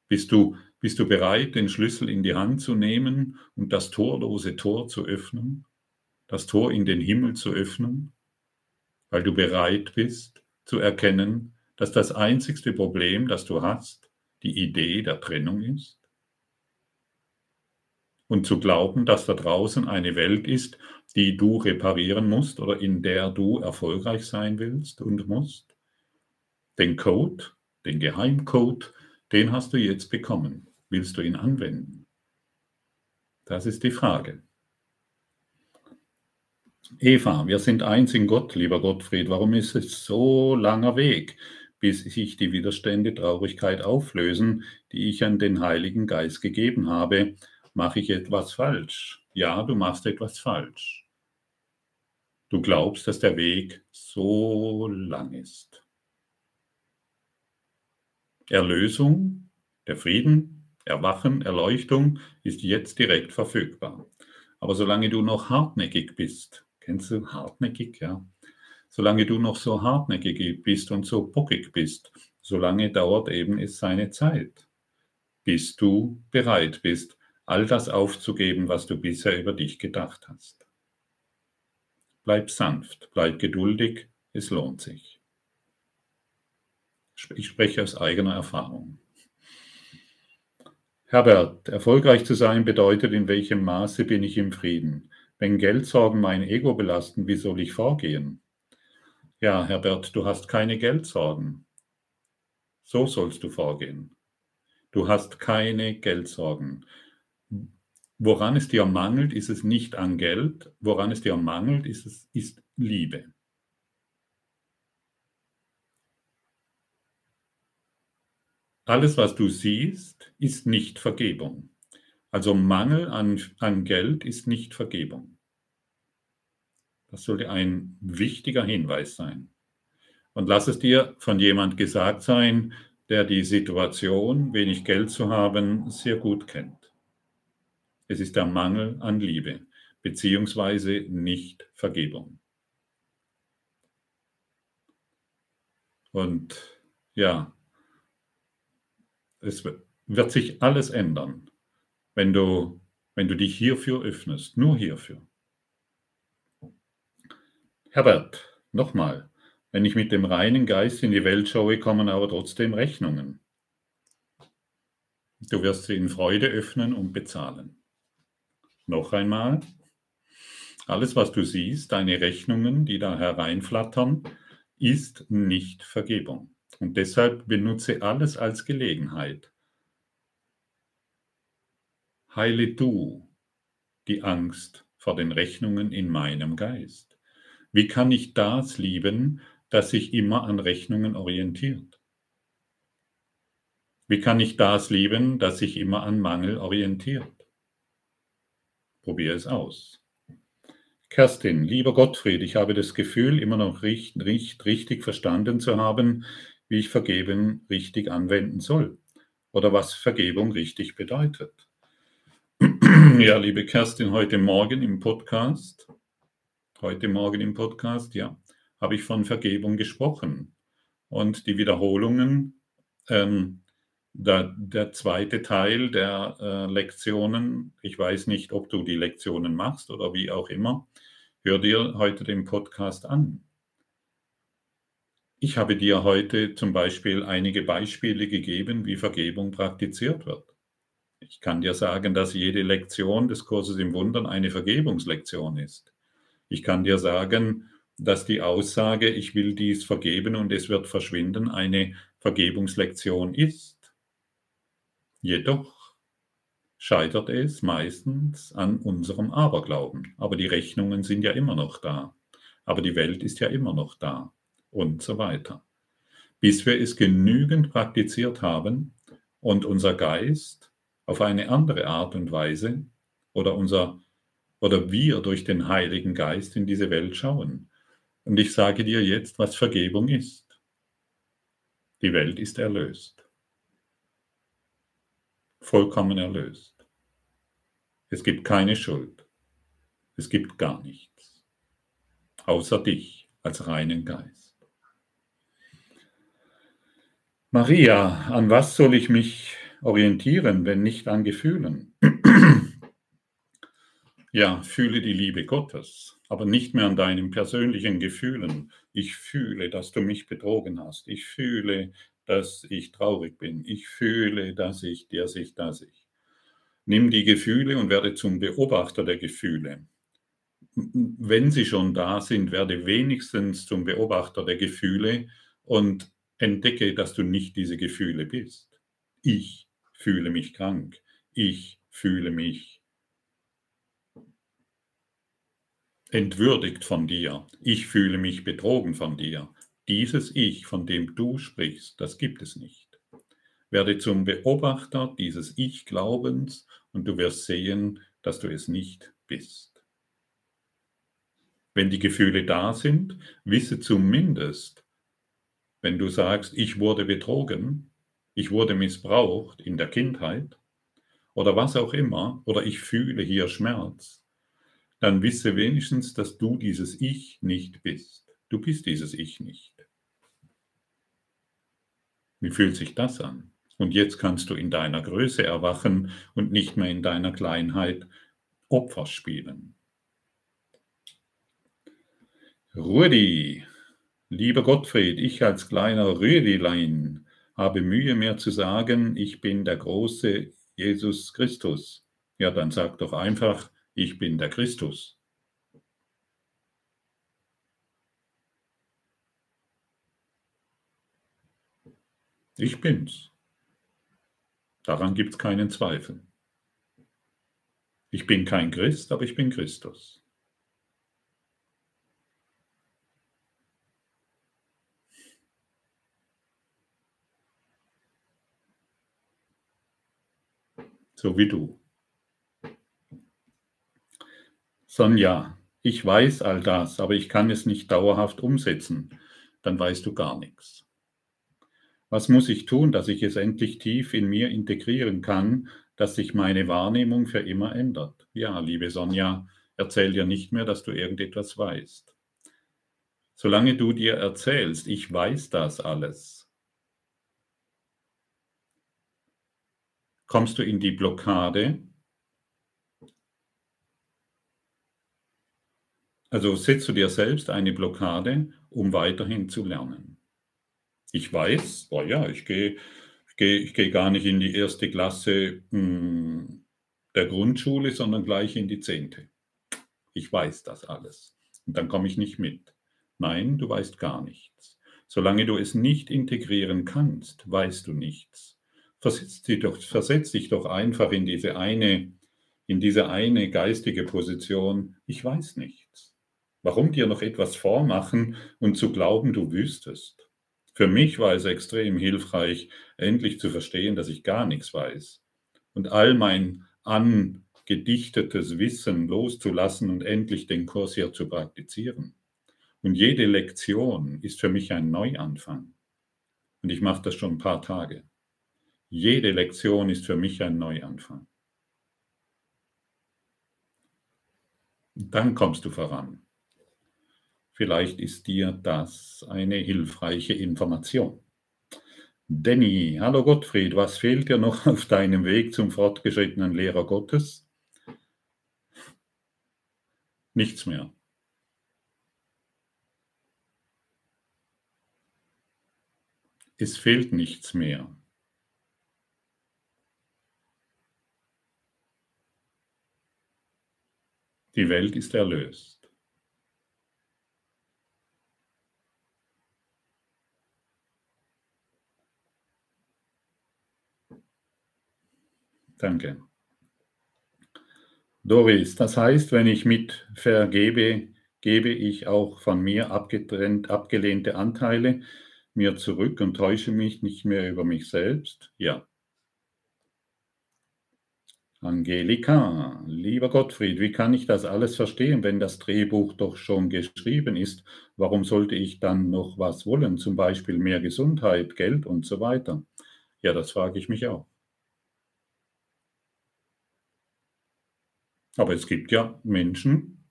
Bist du bist du bereit, den Schlüssel in die Hand zu nehmen und das torlose Tor zu öffnen? Das Tor in den Himmel zu öffnen? Weil du bereit bist zu erkennen, dass das einzigste Problem, das du hast, die Idee der Trennung ist? Und zu glauben, dass da draußen eine Welt ist, die du reparieren musst oder in der du erfolgreich sein willst und musst? Den Code, den Geheimcode, den hast du jetzt bekommen. Willst du ihn anwenden? Das ist die Frage. Eva, wir sind eins in Gott, lieber Gottfried. Warum ist es so langer Weg, bis sich die Widerstände, Traurigkeit auflösen, die ich an den Heiligen Geist gegeben habe? Mache ich etwas falsch? Ja, du machst etwas falsch. Du glaubst, dass der Weg so lang ist. Erlösung, der Frieden, Erwachen, Erleuchtung ist jetzt direkt verfügbar. Aber solange du noch hartnäckig bist, kennst du hartnäckig, ja? Solange du noch so hartnäckig bist und so bockig bist, solange dauert eben es seine Zeit, bis du bereit bist, all das aufzugeben, was du bisher über dich gedacht hast. Bleib sanft, bleib geduldig, es lohnt sich. Ich spreche aus eigener Erfahrung. Herbert, erfolgreich zu sein bedeutet, in welchem Maße bin ich im Frieden? Wenn Geldsorgen mein Ego belasten, wie soll ich vorgehen? Ja, Herbert, du hast keine Geldsorgen. So sollst du vorgehen. Du hast keine Geldsorgen. Woran es dir mangelt, ist es nicht an Geld. Woran es dir mangelt, ist es ist Liebe. Alles, was du siehst, ist nicht Vergebung. Also Mangel an, an Geld ist nicht Vergebung. Das sollte ein wichtiger Hinweis sein. Und lass es dir von jemand gesagt sein, der die Situation, wenig Geld zu haben, sehr gut kennt. Es ist der Mangel an Liebe, beziehungsweise nicht Vergebung. Und ja, es wird sich alles ändern, wenn du, wenn du dich hierfür öffnest, nur hierfür. Herbert, nochmal, wenn ich mit dem reinen Geist in die Welt schaue, kommen aber trotzdem Rechnungen. Du wirst sie in Freude öffnen und bezahlen. Noch einmal, alles, was du siehst, deine Rechnungen, die da hereinflattern, ist nicht Vergebung. Und deshalb benutze alles als Gelegenheit. Heile du die Angst vor den Rechnungen in meinem Geist. Wie kann ich das lieben, das sich immer an Rechnungen orientiert? Wie kann ich das lieben, das sich immer an Mangel orientiert? Probier es aus. Kerstin, lieber Gottfried, ich habe das Gefühl, immer noch richtig, richtig verstanden zu haben, wie ich Vergeben richtig anwenden soll oder was Vergebung richtig bedeutet. Ja, liebe Kerstin, heute Morgen im Podcast, heute Morgen im Podcast, ja, habe ich von Vergebung gesprochen. Und die Wiederholungen, ähm, der, der, zweite Teil der äh, Lektionen, ich weiß nicht, ob du die Lektionen machst oder wie auch immer, hör dir heute den Podcast an. Ich habe dir heute zum Beispiel einige Beispiele gegeben, wie Vergebung praktiziert wird. Ich kann dir sagen, dass jede Lektion des Kurses im Wundern eine Vergebungslektion ist. Ich kann dir sagen, dass die Aussage, ich will dies vergeben und es wird verschwinden, eine Vergebungslektion ist. Jedoch scheitert es meistens an unserem Aberglauben. Aber die Rechnungen sind ja immer noch da. Aber die Welt ist ja immer noch da und so weiter. Bis wir es genügend praktiziert haben und unser Geist auf eine andere Art und Weise oder unser oder wir durch den Heiligen Geist in diese Welt schauen. Und ich sage dir jetzt, was Vergebung ist. Die Welt ist erlöst. Vollkommen erlöst. Es gibt keine Schuld. Es gibt gar nichts. Außer dich als reinen Geist. Maria, an was soll ich mich orientieren, wenn nicht an Gefühlen? ja, fühle die Liebe Gottes, aber nicht mehr an deinen persönlichen Gefühlen. Ich fühle, dass du mich betrogen hast. Ich fühle, dass ich traurig bin. Ich fühle, dass ich, der sich, dass ich. Nimm die Gefühle und werde zum Beobachter der Gefühle. Wenn sie schon da sind, werde wenigstens zum Beobachter der Gefühle und entdecke, dass du nicht diese Gefühle bist. Ich fühle mich krank. Ich fühle mich entwürdigt von dir. Ich fühle mich betrogen von dir. Dieses Ich, von dem du sprichst, das gibt es nicht. Werde zum Beobachter dieses Ich-Glaubens und du wirst sehen, dass du es nicht bist. Wenn die Gefühle da sind, wisse zumindest, wenn du sagst, ich wurde betrogen, ich wurde missbraucht in der Kindheit oder was auch immer, oder ich fühle hier Schmerz, dann wisse wenigstens, dass du dieses Ich nicht bist. Du bist dieses Ich nicht. Wie fühlt sich das an? Und jetzt kannst du in deiner Größe erwachen und nicht mehr in deiner Kleinheit Opfer spielen. Rudi, lieber Gottfried, ich als kleiner Rüdilein habe Mühe mehr zu sagen, ich bin der große Jesus Christus. Ja, dann sag doch einfach, ich bin der Christus. Ich bin's. Daran gibt es keinen Zweifel. Ich bin kein Christ, aber ich bin Christus. So wie du. Sonja, ich weiß all das, aber ich kann es nicht dauerhaft umsetzen. Dann weißt du gar nichts. Was muss ich tun, dass ich es endlich tief in mir integrieren kann, dass sich meine Wahrnehmung für immer ändert? Ja, liebe Sonja, erzähl dir nicht mehr, dass du irgendetwas weißt. Solange du dir erzählst, ich weiß das alles, kommst du in die Blockade, Also setzt du dir selbst eine Blockade, um weiterhin zu lernen. Ich weiß, oh ja, ich gehe ich gehe, ich gehe gar nicht in die erste Klasse mh, hm, der Grundschule, sondern gleich in die zehnte. Ich weiß das alles. Und dann komme ich nicht mit. Nein, du weißt gar nichts. Solange du es nicht integrieren kannst, weißt du nichts. Versetz dich doch, versetz dich doch einfach in diese eine, in diese eine geistige Position. Ich weiß nichts. Warum dir noch etwas vormachen und zu glauben, du wüsstest? Für mich war es extrem hilfreich, endlich zu verstehen, dass ich gar nichts weiß und all mein angedichtetes Wissen loszulassen und endlich den Kurs hier zu praktizieren. Und jede Lektion ist für mich ein Neuanfang. Und ich mache das schon ein paar Tage. Jede Lektion ist für mich ein Neuanfang. Dann kommst du voran. Vielleicht ist dir das eine hilfreiche Information. Danny, hallo Gottfried, was fehlt dir noch auf deinem Weg zum fortgeschrittenen Lehrer Gottes? Nichts mehr. Es fehlt nichts mehr. Die Welt ist erlöst. Danke. Doris, das heißt, wenn ich mit vergebe, gebe ich auch von mir abgetrennt, abgelehnte Anteile mir zurück und täusche mich nicht mehr über mich selbst? Ja. Angelika, lieber Gottfried, wie kann ich das alles verstehen, wenn das Drehbuch doch schon geschrieben ist? Warum sollte ich dann noch was wollen, zum Beispiel mehr Gesundheit, Geld und so weiter? Ja, das frage ich mich auch. Aber es gibt ja Menschen,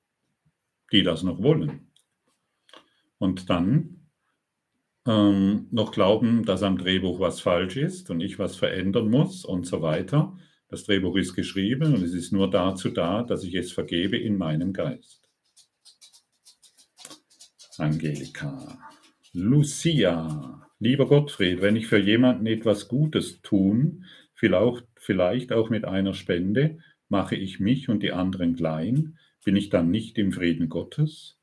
die das noch wollen. Und dann ähm, noch glauben, dass am Drehbuch was falsch ist und ich was verändern muss und so weiter. Das Drehbuch ist geschrieben und es ist nur dazu da, dass ich es vergebe in meinem Geist. Angelika. Lucia. Lieber Gottfried, wenn ich für jemanden etwas Gutes tun, vielleicht auch mit einer Spende, mache ich mich und die anderen klein, bin ich dann nicht im Frieden Gottes?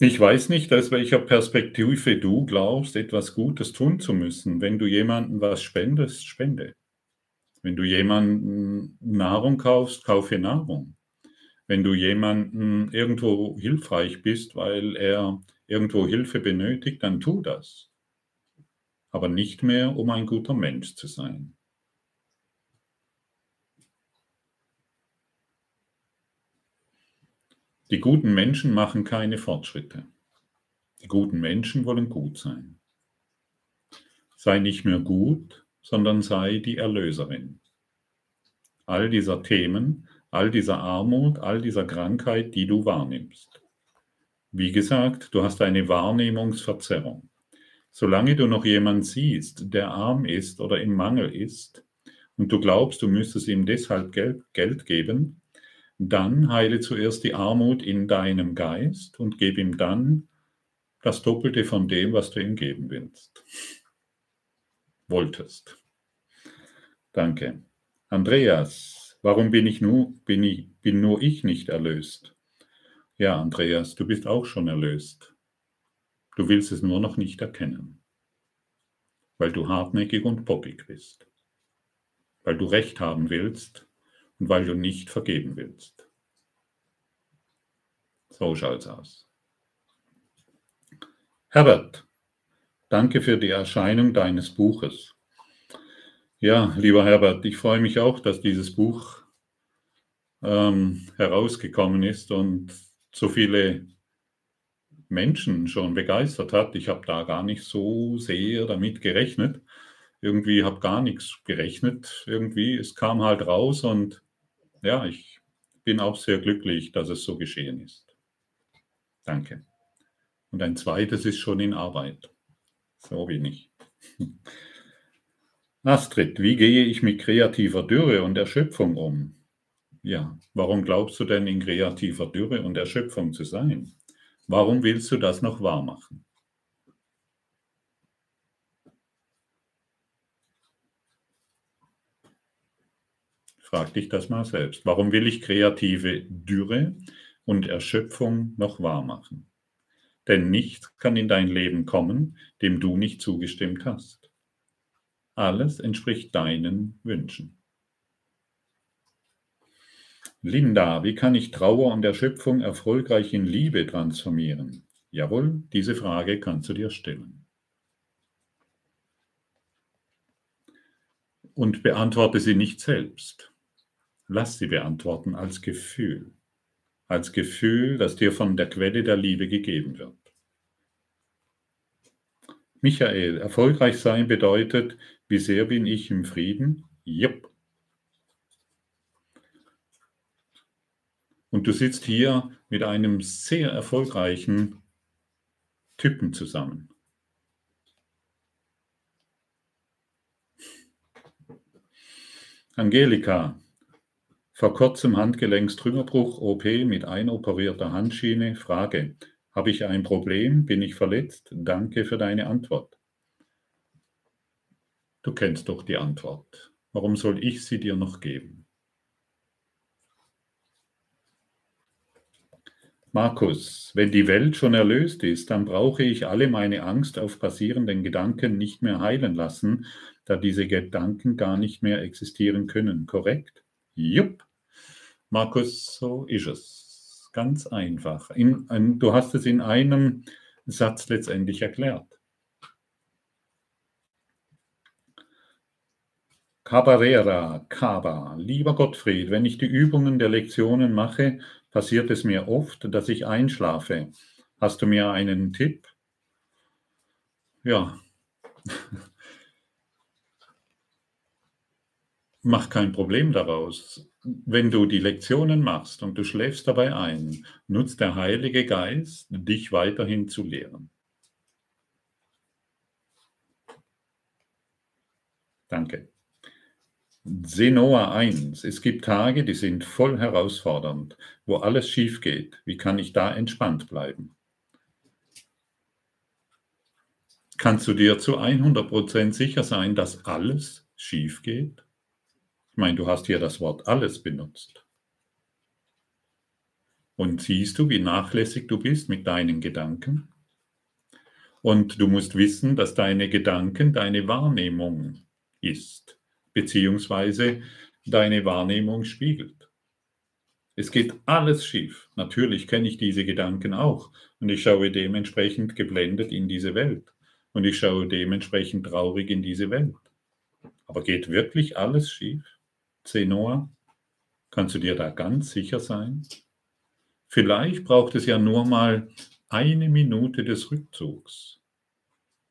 Ich weiß nicht, aus welcher Perspektive du glaubst, etwas Gutes tun zu müssen. Wenn du jemandem was spendest, spende. Wenn du jemanden Nahrung kaufst, kaufe Nahrung. Wenn du jemanden irgendwo hilfreich bist, weil er irgendwo Hilfe benötigt, dann tu das. Aber nicht mehr, um ein guter Mensch zu sein. Die guten Menschen machen keine Fortschritte. Die guten Menschen wollen gut sein. Sei nicht mehr gut, sondern sei die Erlöserin. All dieser Themen, all dieser Armut, all dieser Krankheit, die du wahrnimmst. Wie gesagt, du hast eine Wahrnehmungsverzerrung. Solange du noch jemand siehst, der arm ist oder im Mangel ist, und du glaubst, du müsstest ihm deshalb Geld geben, dann heile zuerst die Armut in deinem Geist und gib ihm dann das Doppelte von dem, was du ihm geben willst wolltest. Danke. Andreas, warum bin ich nur, bin ich, bin nur ich nicht erlöst? Ja, Andreas, du bist auch schon erlöst. Du willst es nur noch nicht erkennen, weil du hartnäckig und poppig bist, weil du Recht haben willst und weil du nicht vergeben willst. So schaut's aus. Herbert, Danke für die Erscheinung deines Buches. Ja, lieber Herbert, ich freue mich auch, dass dieses Buch ähm, herausgekommen ist und so viele Menschen schon begeistert hat. Ich habe da gar nicht so sehr damit gerechnet. Irgendwie habe gar nichts gerechnet. Irgendwie, es kam halt raus und ja, ich bin auch sehr glücklich, dass es so geschehen ist. Danke. Und ein zweites ist schon in Arbeit. So wenig. Astrid, wie gehe ich mit kreativer Dürre und Erschöpfung um? Ja, warum glaubst du denn in kreativer Dürre und Erschöpfung zu sein? Warum willst du das noch wahr machen? Frag dich das mal selbst. Warum will ich kreative Dürre und Erschöpfung noch wahr machen? Denn nichts kann in dein Leben kommen, dem du nicht zugestimmt hast. Alles entspricht deinen Wünschen. Linda, wie kann ich Trauer und Erschöpfung erfolgreich in Liebe transformieren? Jawohl, diese Frage kannst du dir stellen. Und beantworte sie nicht selbst. Lass sie beantworten als Gefühl als Gefühl, das dir von der Quelle der Liebe gegeben wird. Michael, erfolgreich sein bedeutet, wie sehr bin ich im Frieden? Jupp. Und du sitzt hier mit einem sehr erfolgreichen Typen zusammen. Angelika, vor kurzem Handgelenkstrümmerbruch, OP mit einoperierter Handschiene. Frage: Habe ich ein Problem? Bin ich verletzt? Danke für deine Antwort. Du kennst doch die Antwort. Warum soll ich sie dir noch geben? Markus, wenn die Welt schon erlöst ist, dann brauche ich alle meine Angst auf passierenden Gedanken nicht mehr heilen lassen, da diese Gedanken gar nicht mehr existieren können. Korrekt? Jupp. Markus, so ist es. Ganz einfach. In, in, du hast es in einem Satz letztendlich erklärt. Cabarera, Kaba. Lieber Gottfried, wenn ich die Übungen der Lektionen mache, passiert es mir oft, dass ich einschlafe. Hast du mir einen Tipp? Ja. Mach kein Problem daraus. Wenn du die Lektionen machst und du schläfst dabei ein, nutzt der Heilige Geist, dich weiterhin zu lehren. Danke. Senoa 1. Es gibt Tage, die sind voll herausfordernd, wo alles schief geht. Wie kann ich da entspannt bleiben? Kannst du dir zu 100% sicher sein, dass alles schief geht? Ich meine, du hast hier das Wort alles benutzt. Und siehst du, wie nachlässig du bist mit deinen Gedanken? Und du musst wissen, dass deine Gedanken deine Wahrnehmung ist beziehungsweise deine Wahrnehmung spiegelt. Es geht alles schief. Natürlich kenne ich diese Gedanken auch und ich schaue dementsprechend geblendet in diese Welt und ich schaue dementsprechend traurig in diese Welt. Aber geht wirklich alles schief? Zenoa, kannst du dir da ganz sicher sein? Vielleicht braucht es ja nur mal eine Minute des Rückzugs.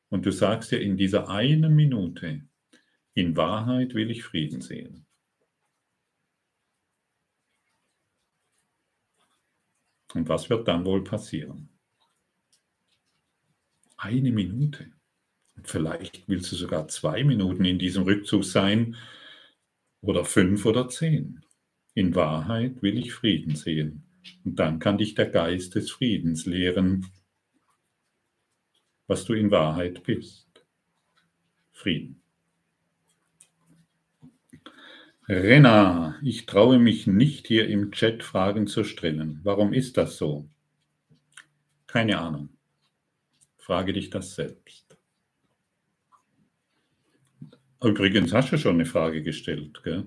Und du sagst dir in dieser einen Minute, in Wahrheit will ich Frieden sehen. Und was wird dann wohl passieren? Eine Minute. Vielleicht willst du sogar zwei Minuten in diesem Rückzug sein oder fünf oder zehn. In Wahrheit will ich Frieden sehen. Und dann kann dich der Geist des Friedens lehren, was du in Wahrheit bist. Frieden. Rena, ich traue mich nicht hier im Chat Fragen zu stellen. Warum ist das so? Keine Ahnung. Frage dich das selbst. Übrigens hast du schon eine Frage gestellt. Gell?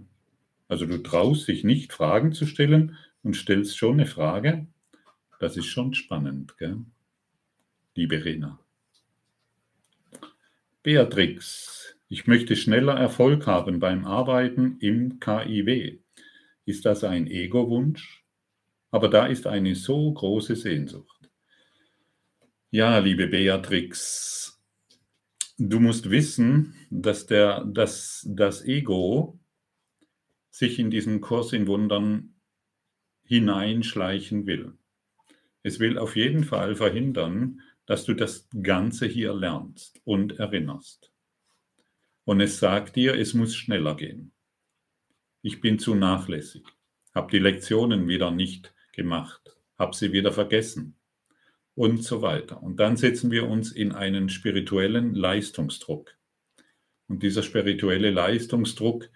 Also du traust dich nicht, Fragen zu stellen und stellst schon eine Frage. Das ist schon spannend, gell? liebe Rena. Beatrix, ich möchte schneller Erfolg haben beim Arbeiten im KIW. Ist das ein Ego-Wunsch? Aber da ist eine so große Sehnsucht. Ja, liebe Beatrix, du musst wissen, dass der, dass das Ego sich in diesen Kurs in Wundern hineinschleichen will. Es will auf jeden Fall verhindern, dass du das Ganze hier lernst und erinnerst und es sagt dir, es muss schneller gehen. Ich bin zu nachlässig, habe die Lektionen wieder nicht gemacht, habe sie wieder vergessen und so weiter. Und dann setzen wir uns in einen spirituellen Leistungsdruck. Und dieser spirituelle Leistungsdruck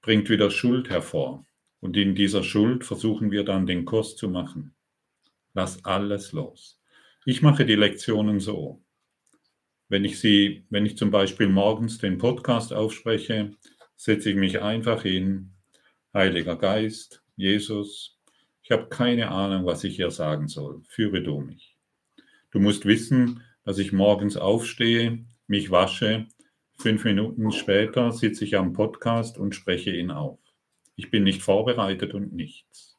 bringt wieder Schuld hervor. Und in dieser Schuld versuchen wir dann den Kurs zu machen. Lass alles los. Ich mache die Lektionen so. Wenn ich sie, wenn ich zum Beispiel morgens den Podcast aufspreche, setze ich mich einfach hin, Heiliger Geist, Jesus, ich habe keine Ahnung, was ich hier sagen soll. Führe du mich. Du musst wissen, dass ich morgens aufstehe, mich wasche, fünf Minuten später sitze ich am Podcast und spreche ihn auf. Ich bin nicht vorbereitet und nichts.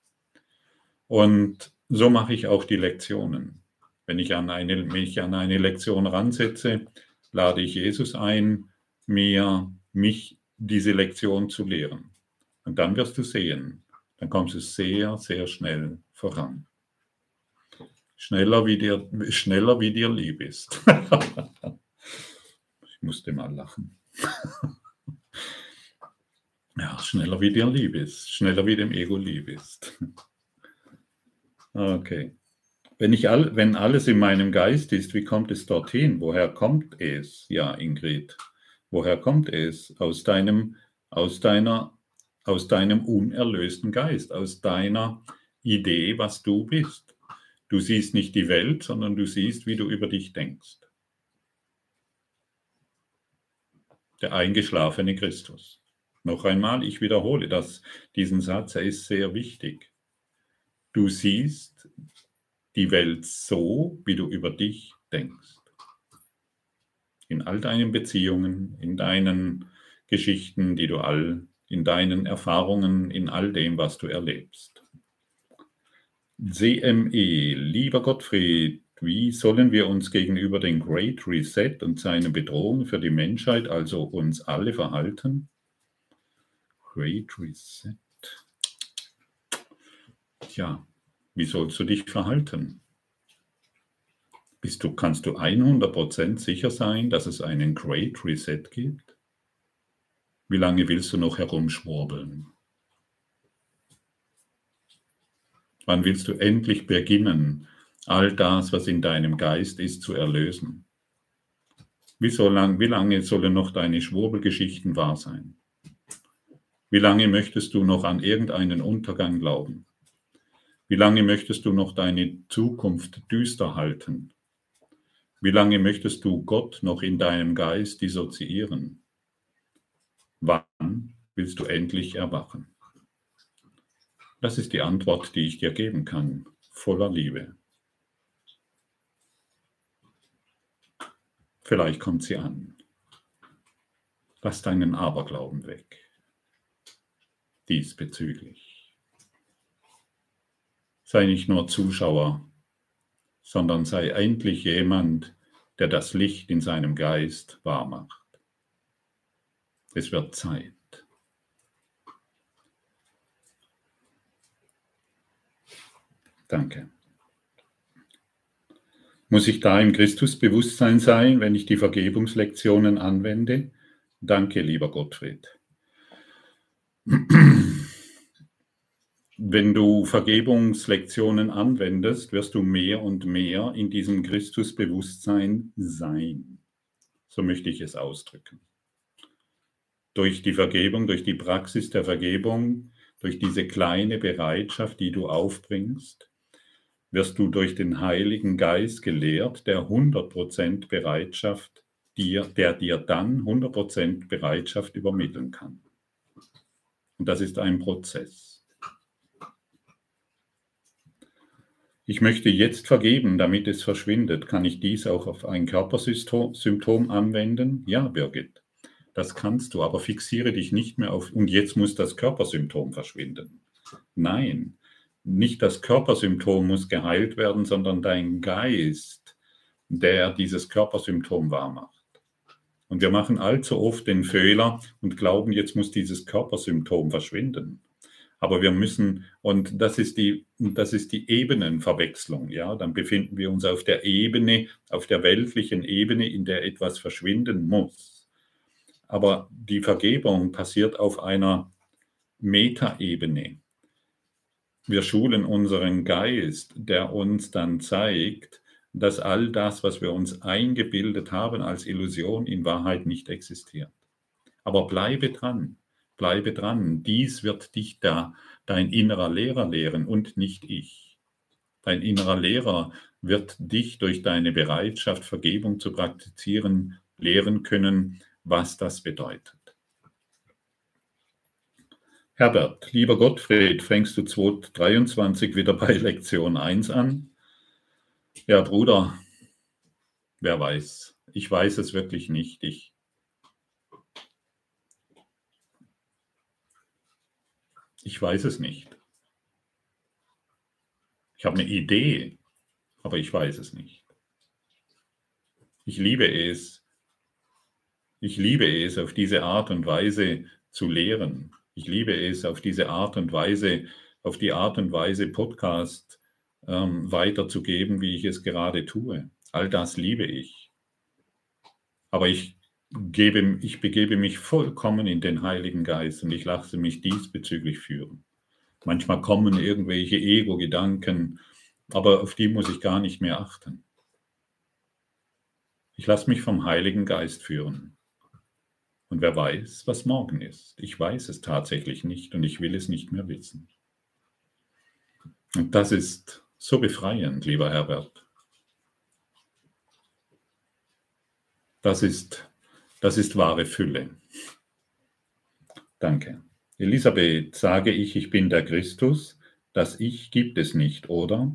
Und so mache ich auch die Lektionen. Wenn ich an eine, mich an eine Lektion ransetze, lade ich Jesus ein, mir, mich diese Lektion zu lehren. Und dann wirst du sehen, dann kommst du sehr, sehr schnell voran. Schneller wie dir, schneller wie dir lieb ist. ich musste mal lachen. ja, schneller wie dir lieb ist, schneller wie dem Ego lieb ist. okay. Wenn, ich all, wenn alles in meinem Geist ist, wie kommt es dorthin? Woher kommt es? Ja, Ingrid, woher kommt es? Aus deinem, aus deiner, aus deinem unerlösten Geist, aus deiner Idee, was du bist. Du siehst nicht die Welt, sondern du siehst, wie du über dich denkst. Der eingeschlafene Christus. Noch einmal, ich wiederhole das, diesen Satz, er ist sehr wichtig. Du siehst die Welt so, wie du über dich denkst. In all deinen Beziehungen, in deinen Geschichten, die du all in deinen Erfahrungen, in all dem, was du erlebst. CME, lieber Gottfried, wie sollen wir uns gegenüber dem Great Reset und seiner Bedrohung für die Menschheit, also uns alle, verhalten? Great Reset. Tja, wie sollst du dich verhalten? Bist du, kannst du 100% sicher sein, dass es einen Great Reset gibt? Wie lange willst du noch herumschwurbeln? Wann willst du endlich beginnen, all das, was in deinem Geist ist, zu erlösen? Wie, so lang, wie lange sollen noch deine Schwurbelgeschichten wahr sein? Wie lange möchtest du noch an irgendeinen Untergang glauben? Wie lange möchtest du noch deine Zukunft düster halten? Wie lange möchtest du Gott noch in deinem Geist dissoziieren? Wann willst du endlich erwachen? Das ist die Antwort, die ich dir geben kann, voller Liebe. Vielleicht kommt sie an. Lass deinen Aberglauben weg. Diesbezüglich. Sei nicht nur Zuschauer, sondern sei endlich jemand, der das Licht in seinem Geist wahrmacht. Es wird Zeit. Danke. Muss ich da im Christusbewusstsein sein, wenn ich die Vergebungslektionen anwende? Danke, lieber Gottfried. Wenn du Vergebungslektionen anwendest, wirst du mehr und mehr in diesem Christusbewusstsein sein. So möchte ich es ausdrücken. Durch die Vergebung, durch die Praxis der Vergebung, durch diese kleine Bereitschaft, die du aufbringst, wirst du durch den Heiligen Geist gelehrt, der 100% Bereitschaft dir, der dir dann 100% Bereitschaft übermitteln kann. Und das ist ein Prozess. Ich möchte jetzt vergeben, damit es verschwindet. Kann ich dies auch auf ein Körpersymptom anwenden? Ja, Birgit, das kannst du, aber fixiere dich nicht mehr auf, und jetzt muss das Körpersymptom verschwinden. Nein, nicht das Körpersymptom muss geheilt werden, sondern dein Geist, der dieses Körpersymptom wahrmacht. Und wir machen allzu oft den Fehler und glauben, jetzt muss dieses Körpersymptom verschwinden. Aber wir müssen, und das ist die, das ist die Ebenenverwechslung, ja, dann befinden wir uns auf der Ebene, auf der weltlichen Ebene, in der etwas verschwinden muss. Aber die Vergebung passiert auf einer Metaebene. Wir schulen unseren Geist, der uns dann zeigt, dass all das, was wir uns eingebildet haben als Illusion, in Wahrheit nicht existiert. Aber bleibe dran, bleibe dran. Dies wird dich da, dein innerer Lehrer lehren und nicht ich. Dein innerer Lehrer wird dich durch deine Bereitschaft, Vergebung zu praktizieren, lehren können, was das bedeutet. Herbert, lieber Gottfried, fängst du 2023 wieder bei Lektion 1 an? Ja, Bruder, wer weiß. Ich weiß es wirklich nicht. Ich, ich weiß es nicht. Ich habe eine Idee, aber ich weiß es nicht. Ich liebe es. Ich liebe es, auf diese Art und Weise zu lehren. Ich liebe es, auf diese Art und Weise, auf die Art und Weise Podcast ähm, weiterzugeben, wie ich es gerade tue. All das liebe ich. Aber ich, gebe, ich begebe mich vollkommen in den Heiligen Geist und ich lasse mich diesbezüglich führen. Manchmal kommen irgendwelche Ego-Gedanken, aber auf die muss ich gar nicht mehr achten. Ich lasse mich vom Heiligen Geist führen. Und wer weiß, was morgen ist. Ich weiß es tatsächlich nicht und ich will es nicht mehr wissen. Und das ist so befreiend, lieber Herbert. Das ist, das ist wahre Fülle. Danke. Elisabeth, sage ich, ich bin der Christus, das Ich gibt es nicht, oder?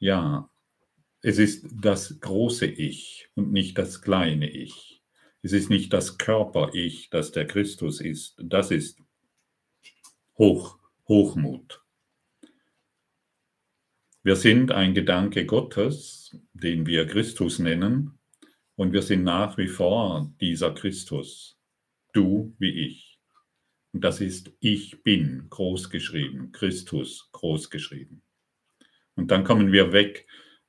Ja, es ist das große Ich und nicht das kleine Ich. Es ist nicht das Körper-Ich, das der Christus ist. Das ist Hoch, Hochmut. Wir sind ein Gedanke Gottes, den wir Christus nennen, und wir sind nach wie vor dieser Christus, du wie ich. Und das ist Ich bin, großgeschrieben, Christus, großgeschrieben. Und dann kommen wir weg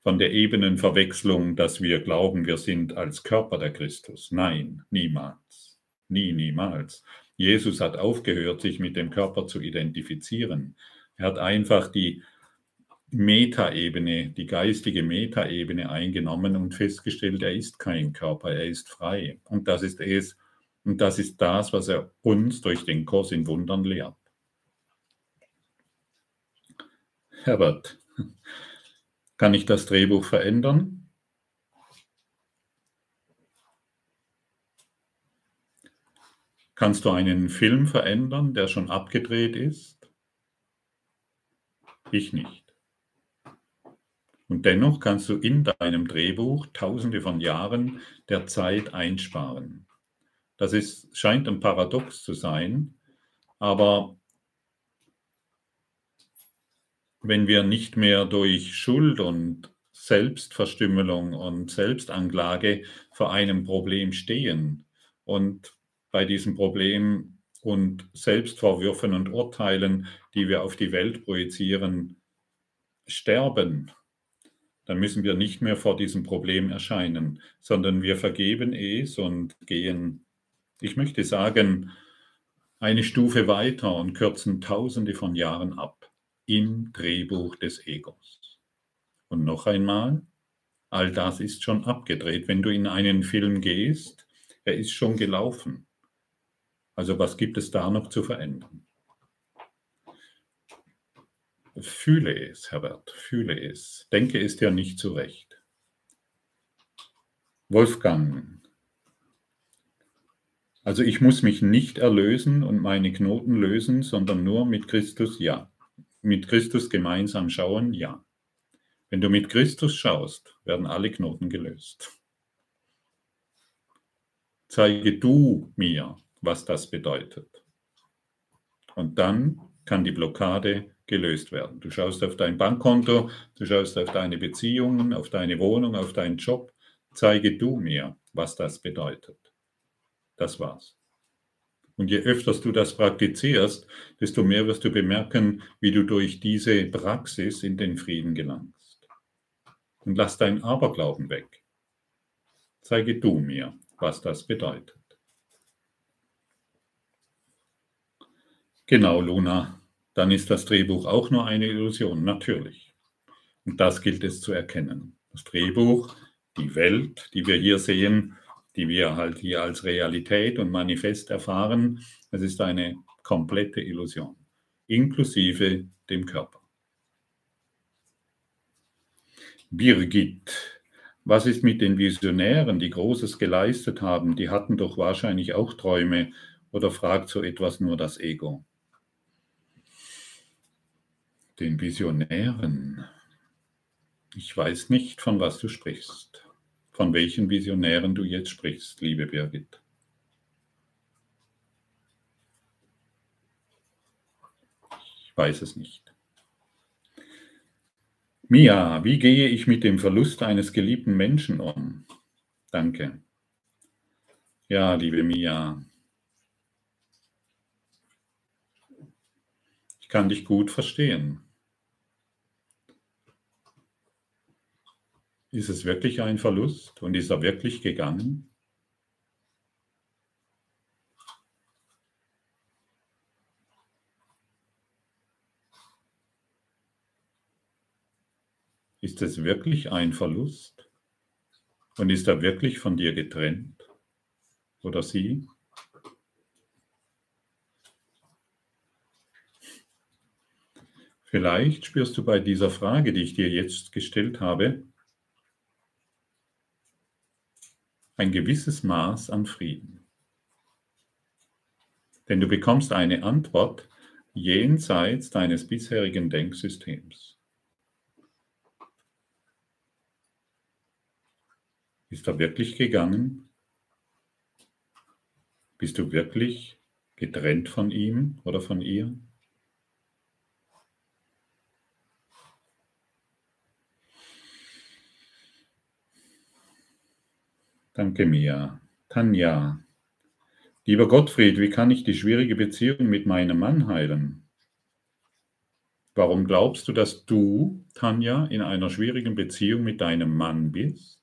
von der Ebenenverwechslung, dass wir glauben, wir sind als Körper der Christus. Nein, niemals. Nie, niemals. Jesus hat aufgehört, sich mit dem Körper zu identifizieren. Er hat einfach die Metaebene, die geistige Metaebene eingenommen und festgestellt, er ist kein Körper, er ist frei. Und das ist es, und das ist das, was er uns durch den Kurs in Wundern lehrt. Herbert, kann ich das Drehbuch verändern? Kannst du einen Film verändern, der schon abgedreht ist? Ich nicht. Und dennoch kannst du in deinem Drehbuch tausende von Jahren der Zeit einsparen. Das ist, scheint ein Paradox zu sein, aber wenn wir nicht mehr durch Schuld und Selbstverstümmelung und Selbstanklage vor einem Problem stehen und bei diesem Problem und Selbstvorwürfen und Urteilen, die wir auf die Welt projizieren, sterben, dann müssen wir nicht mehr vor diesem Problem erscheinen, sondern wir vergeben es und gehen, ich möchte sagen, eine Stufe weiter und kürzen tausende von Jahren ab im Drehbuch des Egos. Und noch einmal, all das ist schon abgedreht. Wenn du in einen Film gehst, er ist schon gelaufen. Also was gibt es da noch zu verändern? Fühle es, Herbert, fühle es. Denke es dir nicht zurecht. Wolfgang. Also ich muss mich nicht erlösen und meine Knoten lösen, sondern nur mit Christus, ja. Mit Christus gemeinsam schauen, ja. Wenn du mit Christus schaust, werden alle Knoten gelöst. Zeige du mir, was das bedeutet. Und dann kann die Blockade gelöst werden. Du schaust auf dein Bankkonto, du schaust auf deine Beziehungen, auf deine Wohnung, auf deinen Job. Zeige du mir, was das bedeutet. Das war's. Und je öfter du das praktizierst, desto mehr wirst du bemerken, wie du durch diese Praxis in den Frieden gelangst. Und lass dein Aberglauben weg. Zeige du mir, was das bedeutet. Genau, Luna, dann ist das Drehbuch auch nur eine Illusion, natürlich. Und das gilt es zu erkennen. Das Drehbuch, die Welt, die wir hier sehen, die wir halt hier als Realität und Manifest erfahren, es ist eine komplette Illusion, inklusive dem Körper. Birgit, was ist mit den Visionären, die Großes geleistet haben? Die hatten doch wahrscheinlich auch Träume oder fragt so etwas nur das Ego? den Visionären. Ich weiß nicht, von was du sprichst, von welchen Visionären du jetzt sprichst, liebe Birgit. Ich weiß es nicht. Mia, wie gehe ich mit dem Verlust eines geliebten Menschen um? Danke. Ja, liebe Mia, ich kann dich gut verstehen. Ist es wirklich ein Verlust und ist er wirklich gegangen? Ist es wirklich ein Verlust? Und ist er wirklich von dir getrennt? Oder sie? Vielleicht spürst du bei dieser Frage, die ich dir jetzt gestellt habe, ein gewisses Maß an Frieden. Denn du bekommst eine Antwort jenseits deines bisherigen Denksystems. Ist er wirklich gegangen? Bist du wirklich getrennt von ihm oder von ihr? Danke, Mia. Tanja. Lieber Gottfried, wie kann ich die schwierige Beziehung mit meinem Mann heilen? Warum glaubst du, dass du, Tanja, in einer schwierigen Beziehung mit deinem Mann bist?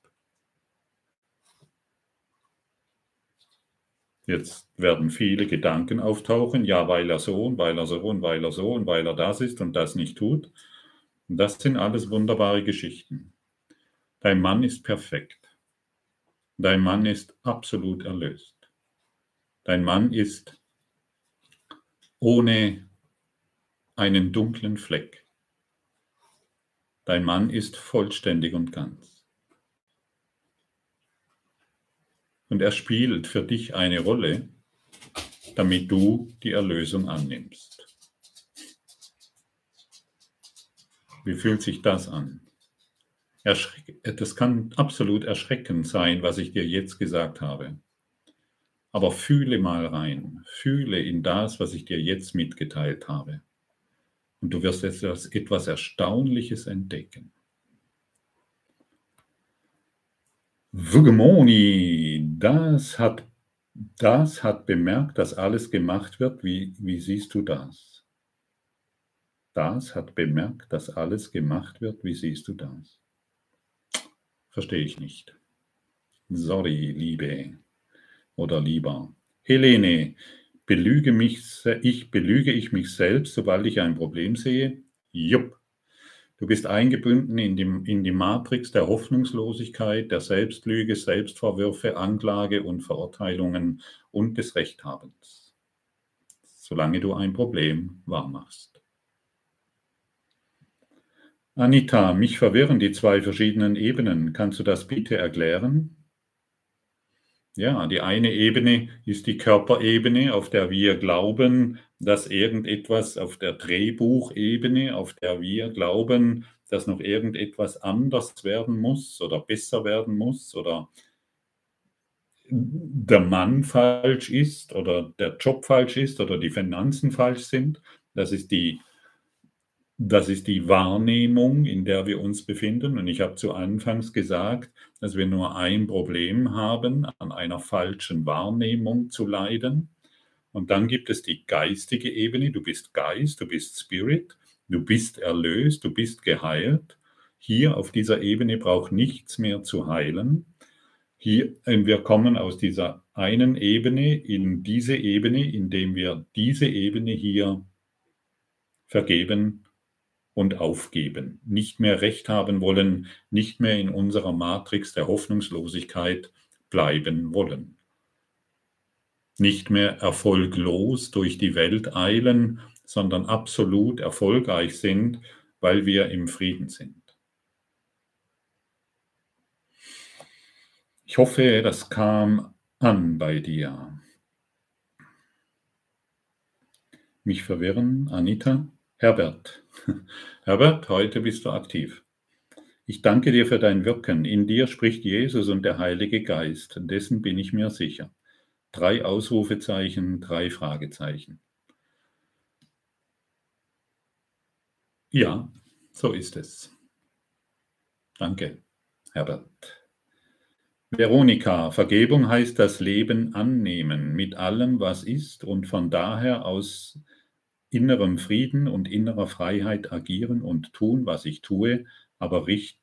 Jetzt werden viele Gedanken auftauchen, ja, weil er so und weil er so und weil er so und weil er das ist und das nicht tut. Und das sind alles wunderbare Geschichten. Dein Mann ist perfekt. Dein Mann ist absolut erlöst. Dein Mann ist ohne einen dunklen Fleck. Dein Mann ist vollständig und ganz. Und er spielt für dich eine Rolle, damit du die Erlösung annimmst. Wie fühlt sich das an? Das kann absolut erschreckend sein, was ich dir jetzt gesagt habe. Aber fühle mal rein, fühle in das, was ich dir jetzt mitgeteilt habe. Und du wirst etwas, etwas Erstaunliches entdecken. Vugemoni, das hat, das hat bemerkt, dass alles gemacht wird. Wie, wie siehst du das? Das hat bemerkt, dass alles gemacht wird. Wie siehst du das? Verstehe ich nicht. Sorry, Liebe oder lieber. Helene, belüge mich, ich, belüge ich mich selbst, sobald ich ein Problem sehe? Jupp. Du bist eingebunden in die, in die Matrix der Hoffnungslosigkeit, der Selbstlüge, Selbstvorwürfe, Anklage und Verurteilungen und des Rechthabens. Solange du ein Problem wahrmachst. Anita, mich verwirren die zwei verschiedenen Ebenen. Kannst du das bitte erklären? Ja, die eine Ebene ist die Körperebene, auf der wir glauben, dass irgendetwas auf der Drehbuchebene, auf der wir glauben, dass noch irgendetwas anders werden muss oder besser werden muss oder der Mann falsch ist oder der Job falsch ist oder die Finanzen falsch sind. Das ist die das ist die Wahrnehmung, in der wir uns befinden. Und ich habe zu Anfangs gesagt, dass wir nur ein Problem haben, an einer falschen Wahrnehmung zu leiden. Und dann gibt es die geistige Ebene. Du bist Geist, du bist Spirit, du bist erlöst, du bist geheilt. Hier auf dieser Ebene braucht nichts mehr zu heilen. Hier, äh, wir kommen aus dieser einen Ebene in diese Ebene, indem wir diese Ebene hier vergeben und aufgeben, nicht mehr recht haben wollen, nicht mehr in unserer Matrix der Hoffnungslosigkeit bleiben wollen. Nicht mehr erfolglos durch die Welt eilen, sondern absolut erfolgreich sind, weil wir im Frieden sind. Ich hoffe, das kam an bei dir. Mich verwirren, Anita? Herbert. Herbert, heute bist du aktiv. Ich danke dir für dein Wirken. In dir spricht Jesus und der Heilige Geist. Dessen bin ich mir sicher. Drei Ausrufezeichen, drei Fragezeichen. Ja, so ist es. Danke, Herbert. Veronika, Vergebung heißt das Leben annehmen mit allem, was ist und von daher aus innerem Frieden und innerer Freiheit agieren und tun, was ich tue, aber, richt,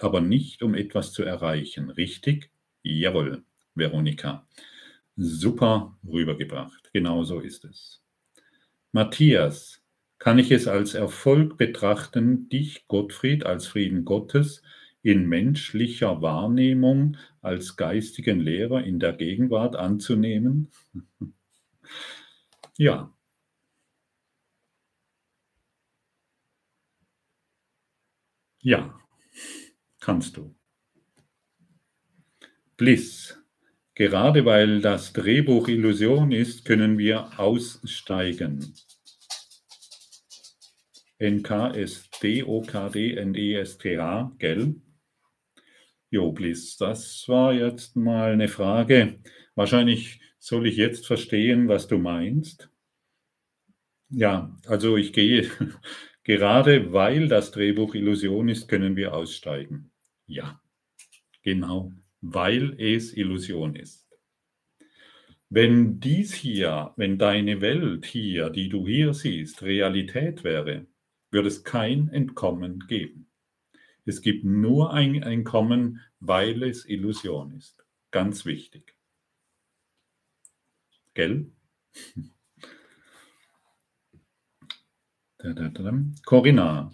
aber nicht, um etwas zu erreichen. Richtig? Jawohl, Veronika. Super rübergebracht. Genau so ist es. Matthias, kann ich es als Erfolg betrachten, dich, Gottfried, als Frieden Gottes in menschlicher Wahrnehmung als geistigen Lehrer in der Gegenwart anzunehmen? ja, Ja, kannst du. Bliss. Gerade weil das Drehbuch Illusion ist, können wir aussteigen. N-K-S-D-O-K-D-N-E-S-T-H, gell? Jo, Bliss, das war jetzt mal eine Frage. Wahrscheinlich Soll ich jetzt verstehen, was du meinst? Ja, also ich gehe, gerade weil das Drehbuch Illusion ist, können wir aussteigen. Ja, genau, weil es Illusion ist. Wenn dies hier, wenn deine Welt hier, die du hier siehst, Realität wäre, würde es kein Entkommen geben. Es gibt nur ein Entkommen, weil es Illusion ist. Ganz wichtig. Gell? Corinna,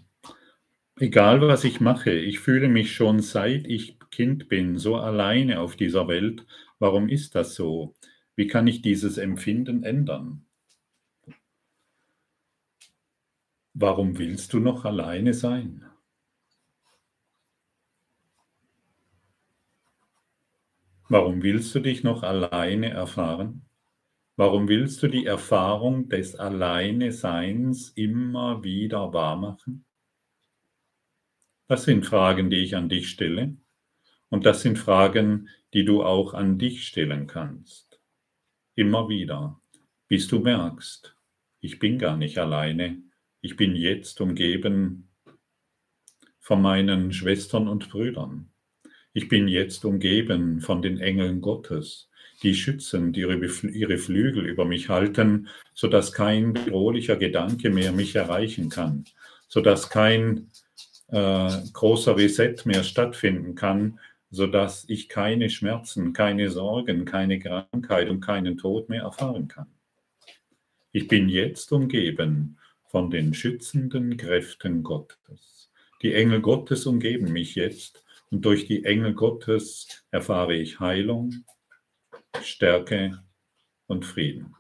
egal was ich mache, ich fühle mich schon seit ich Kind bin so alleine auf dieser Welt. Warum ist das so? Wie kann ich dieses Empfinden ändern? Warum willst du noch alleine sein? Warum willst du dich noch alleine erfahren? Warum willst du die Erfahrung des Alleineseins immer wieder wahrmachen? Das sind Fragen, die ich an dich stelle. Und das sind Fragen, die du auch an dich stellen kannst. Immer wieder, bis du merkst, ich bin gar nicht alleine. Ich bin jetzt umgeben von meinen Schwestern und Brüdern. Ich bin jetzt umgeben von den Engeln Gottes die schützen, die ihre Flügel über mich halten, sodass kein bedrohlicher Gedanke mehr mich erreichen kann, sodass kein äh, großer Reset mehr stattfinden kann, sodass ich keine Schmerzen, keine Sorgen, keine Krankheit und keinen Tod mehr erfahren kann. Ich bin jetzt umgeben von den schützenden Kräften Gottes. Die Engel Gottes umgeben mich jetzt und durch die Engel Gottes erfahre ich Heilung, Stärke und Frieden.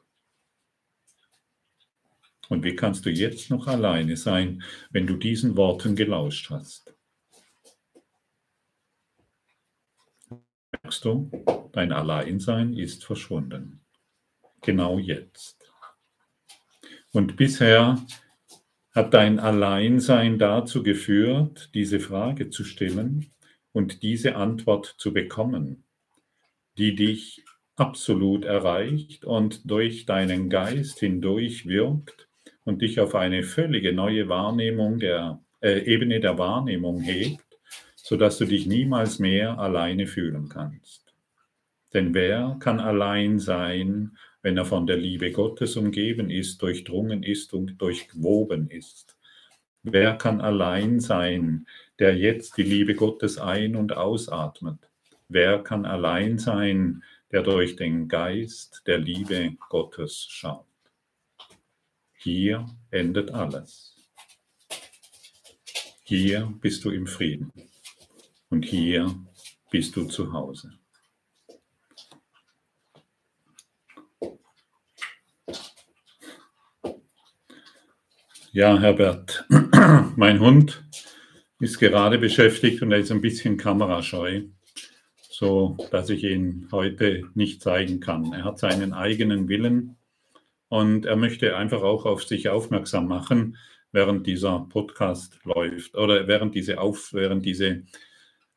Und wie kannst du jetzt noch alleine sein, wenn du diesen Worten gelauscht hast? Merkst du, dein Alleinsein ist verschwunden. Genau jetzt. Und bisher hat dein Alleinsein dazu geführt, diese Frage zu stellen und diese Antwort zu bekommen, die dich absolut erreicht und durch deinen Geist hindurch wirkt und dich auf eine völlige neue Wahrnehmung der äh, Ebene der Wahrnehmung hebt, sodass du dich niemals mehr alleine fühlen kannst. Denn wer kann allein sein, wenn er von der Liebe Gottes umgeben ist, durchdrungen ist und durchwoben ist? Wer kann allein sein, der jetzt die Liebe Gottes ein- und ausatmet? Wer kann allein sein, der durch den Geist der Liebe Gottes schaut. Hier endet alles. Hier bist du im Frieden und hier bist du zu Hause. Ja, Herbert, mein Hund ist gerade beschäftigt und er ist ein bisschen kamerascheu so dass ich ihn heute nicht zeigen kann. Er hat seinen eigenen Willen und er möchte einfach auch auf sich aufmerksam machen, während dieser Podcast läuft oder während diese auf, während diese,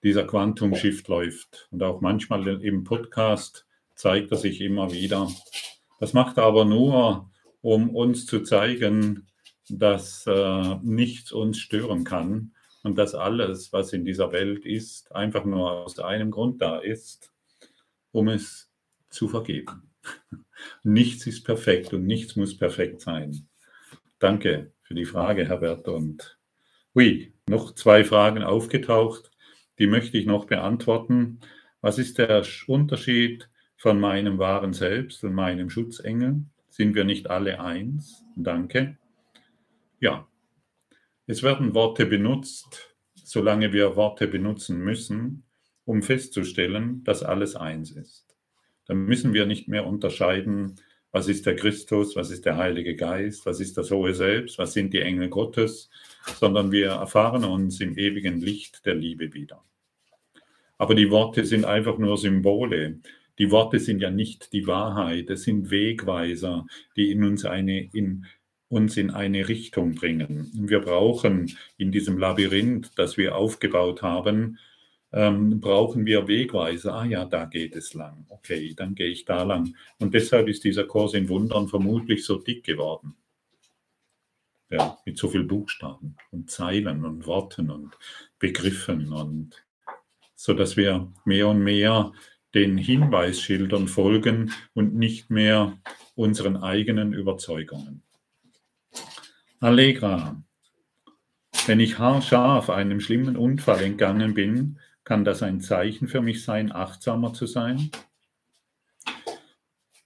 dieser Quantum Shift läuft. Und auch manchmal im Podcast zeigt er sich immer wieder. Das macht er aber nur, um uns zu zeigen, dass äh, nichts uns stören kann und dass alles, was in dieser Welt ist, einfach nur aus einem Grund da ist, um es zu vergeben. Nichts ist perfekt und nichts muss perfekt sein. Danke für die Frage, Herbert. Und hui, noch zwei Fragen aufgetaucht, die möchte ich noch beantworten. Was ist der Unterschied von meinem wahren Selbst und meinem Schutzengel? Sind wir nicht alle eins? Danke. Ja, es werden Worte benutzt, solange wir Worte benutzen müssen, um festzustellen, dass alles eins ist. Dann müssen wir nicht mehr unterscheiden, was ist der Christus, was ist der Heilige Geist, was ist das hohe Selbst, was sind die Engel Gottes, sondern wir erfahren uns im ewigen Licht der Liebe wieder. Aber die Worte sind einfach nur Symbole. Die Worte sind ja nicht die Wahrheit, es sind Wegweiser, die in uns eine in uns in eine Richtung bringen. Wir brauchen in diesem Labyrinth, das wir aufgebaut haben, ähm, brauchen wir Wegweiser. Ah ja, da geht es lang. Okay, dann gehe ich da lang. Und deshalb ist dieser Kurs in Wundern vermutlich so dick geworden. Ja, mit so vielen Buchstaben und Zeilen und Worten und Begriffen und so dass wir mehr und mehr den Hinweisschildern folgen und nicht mehr unseren eigenen Überzeugungen. Allegra. Wenn ich haarscharf einem schlimmen Unfall entgangen bin, kann das ein Zeichen für mich sein, achtsamer zu sein?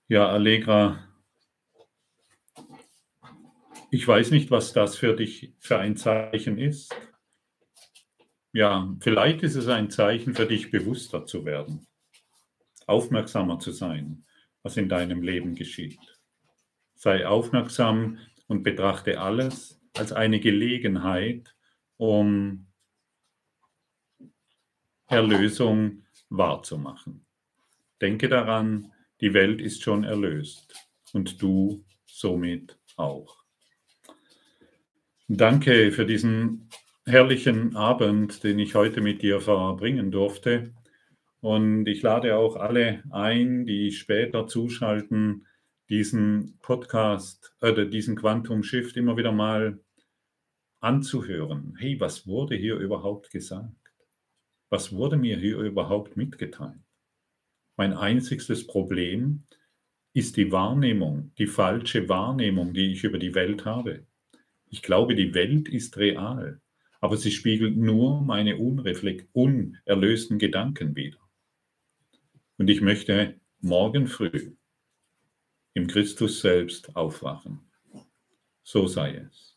Ja, Allegra, ich weiß nicht, was das für dich für ein Zeichen ist. Ja, vielleicht ist es ein Zeichen für dich, bewusster zu werden, aufmerksamer zu sein, was in deinem Leben geschieht. Sei aufmerksam und betrachte alles als eine Gelegenheit, um Erlösung wahrzumachen. Denke daran, die Welt ist schon erlöst und du somit auch. Danke für diesen herrlichen Abend, den ich heute mit dir verbringen durfte. Und ich lade auch alle ein, die später zuschalten, diesen Podcast oder äh, diesen Quantum Shift immer wieder mal anzuhören. Hey, was wurde hier überhaupt gesagt? Was wurde mir hier überhaupt mitgeteilt? Mein einzigstes Problem ist die Wahrnehmung, die falsche Wahrnehmung, die ich über die Welt habe. Ich glaube, die Welt ist real, aber sie spiegelt nur meine unerlösten Gedanken wider. Und ich möchte morgen früh im Christus selbst aufwachen. So sei es.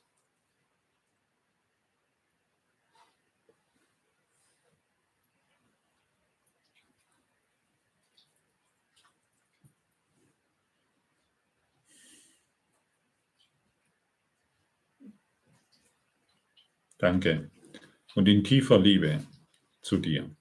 Danke. Und in tiefer Liebe zu dir.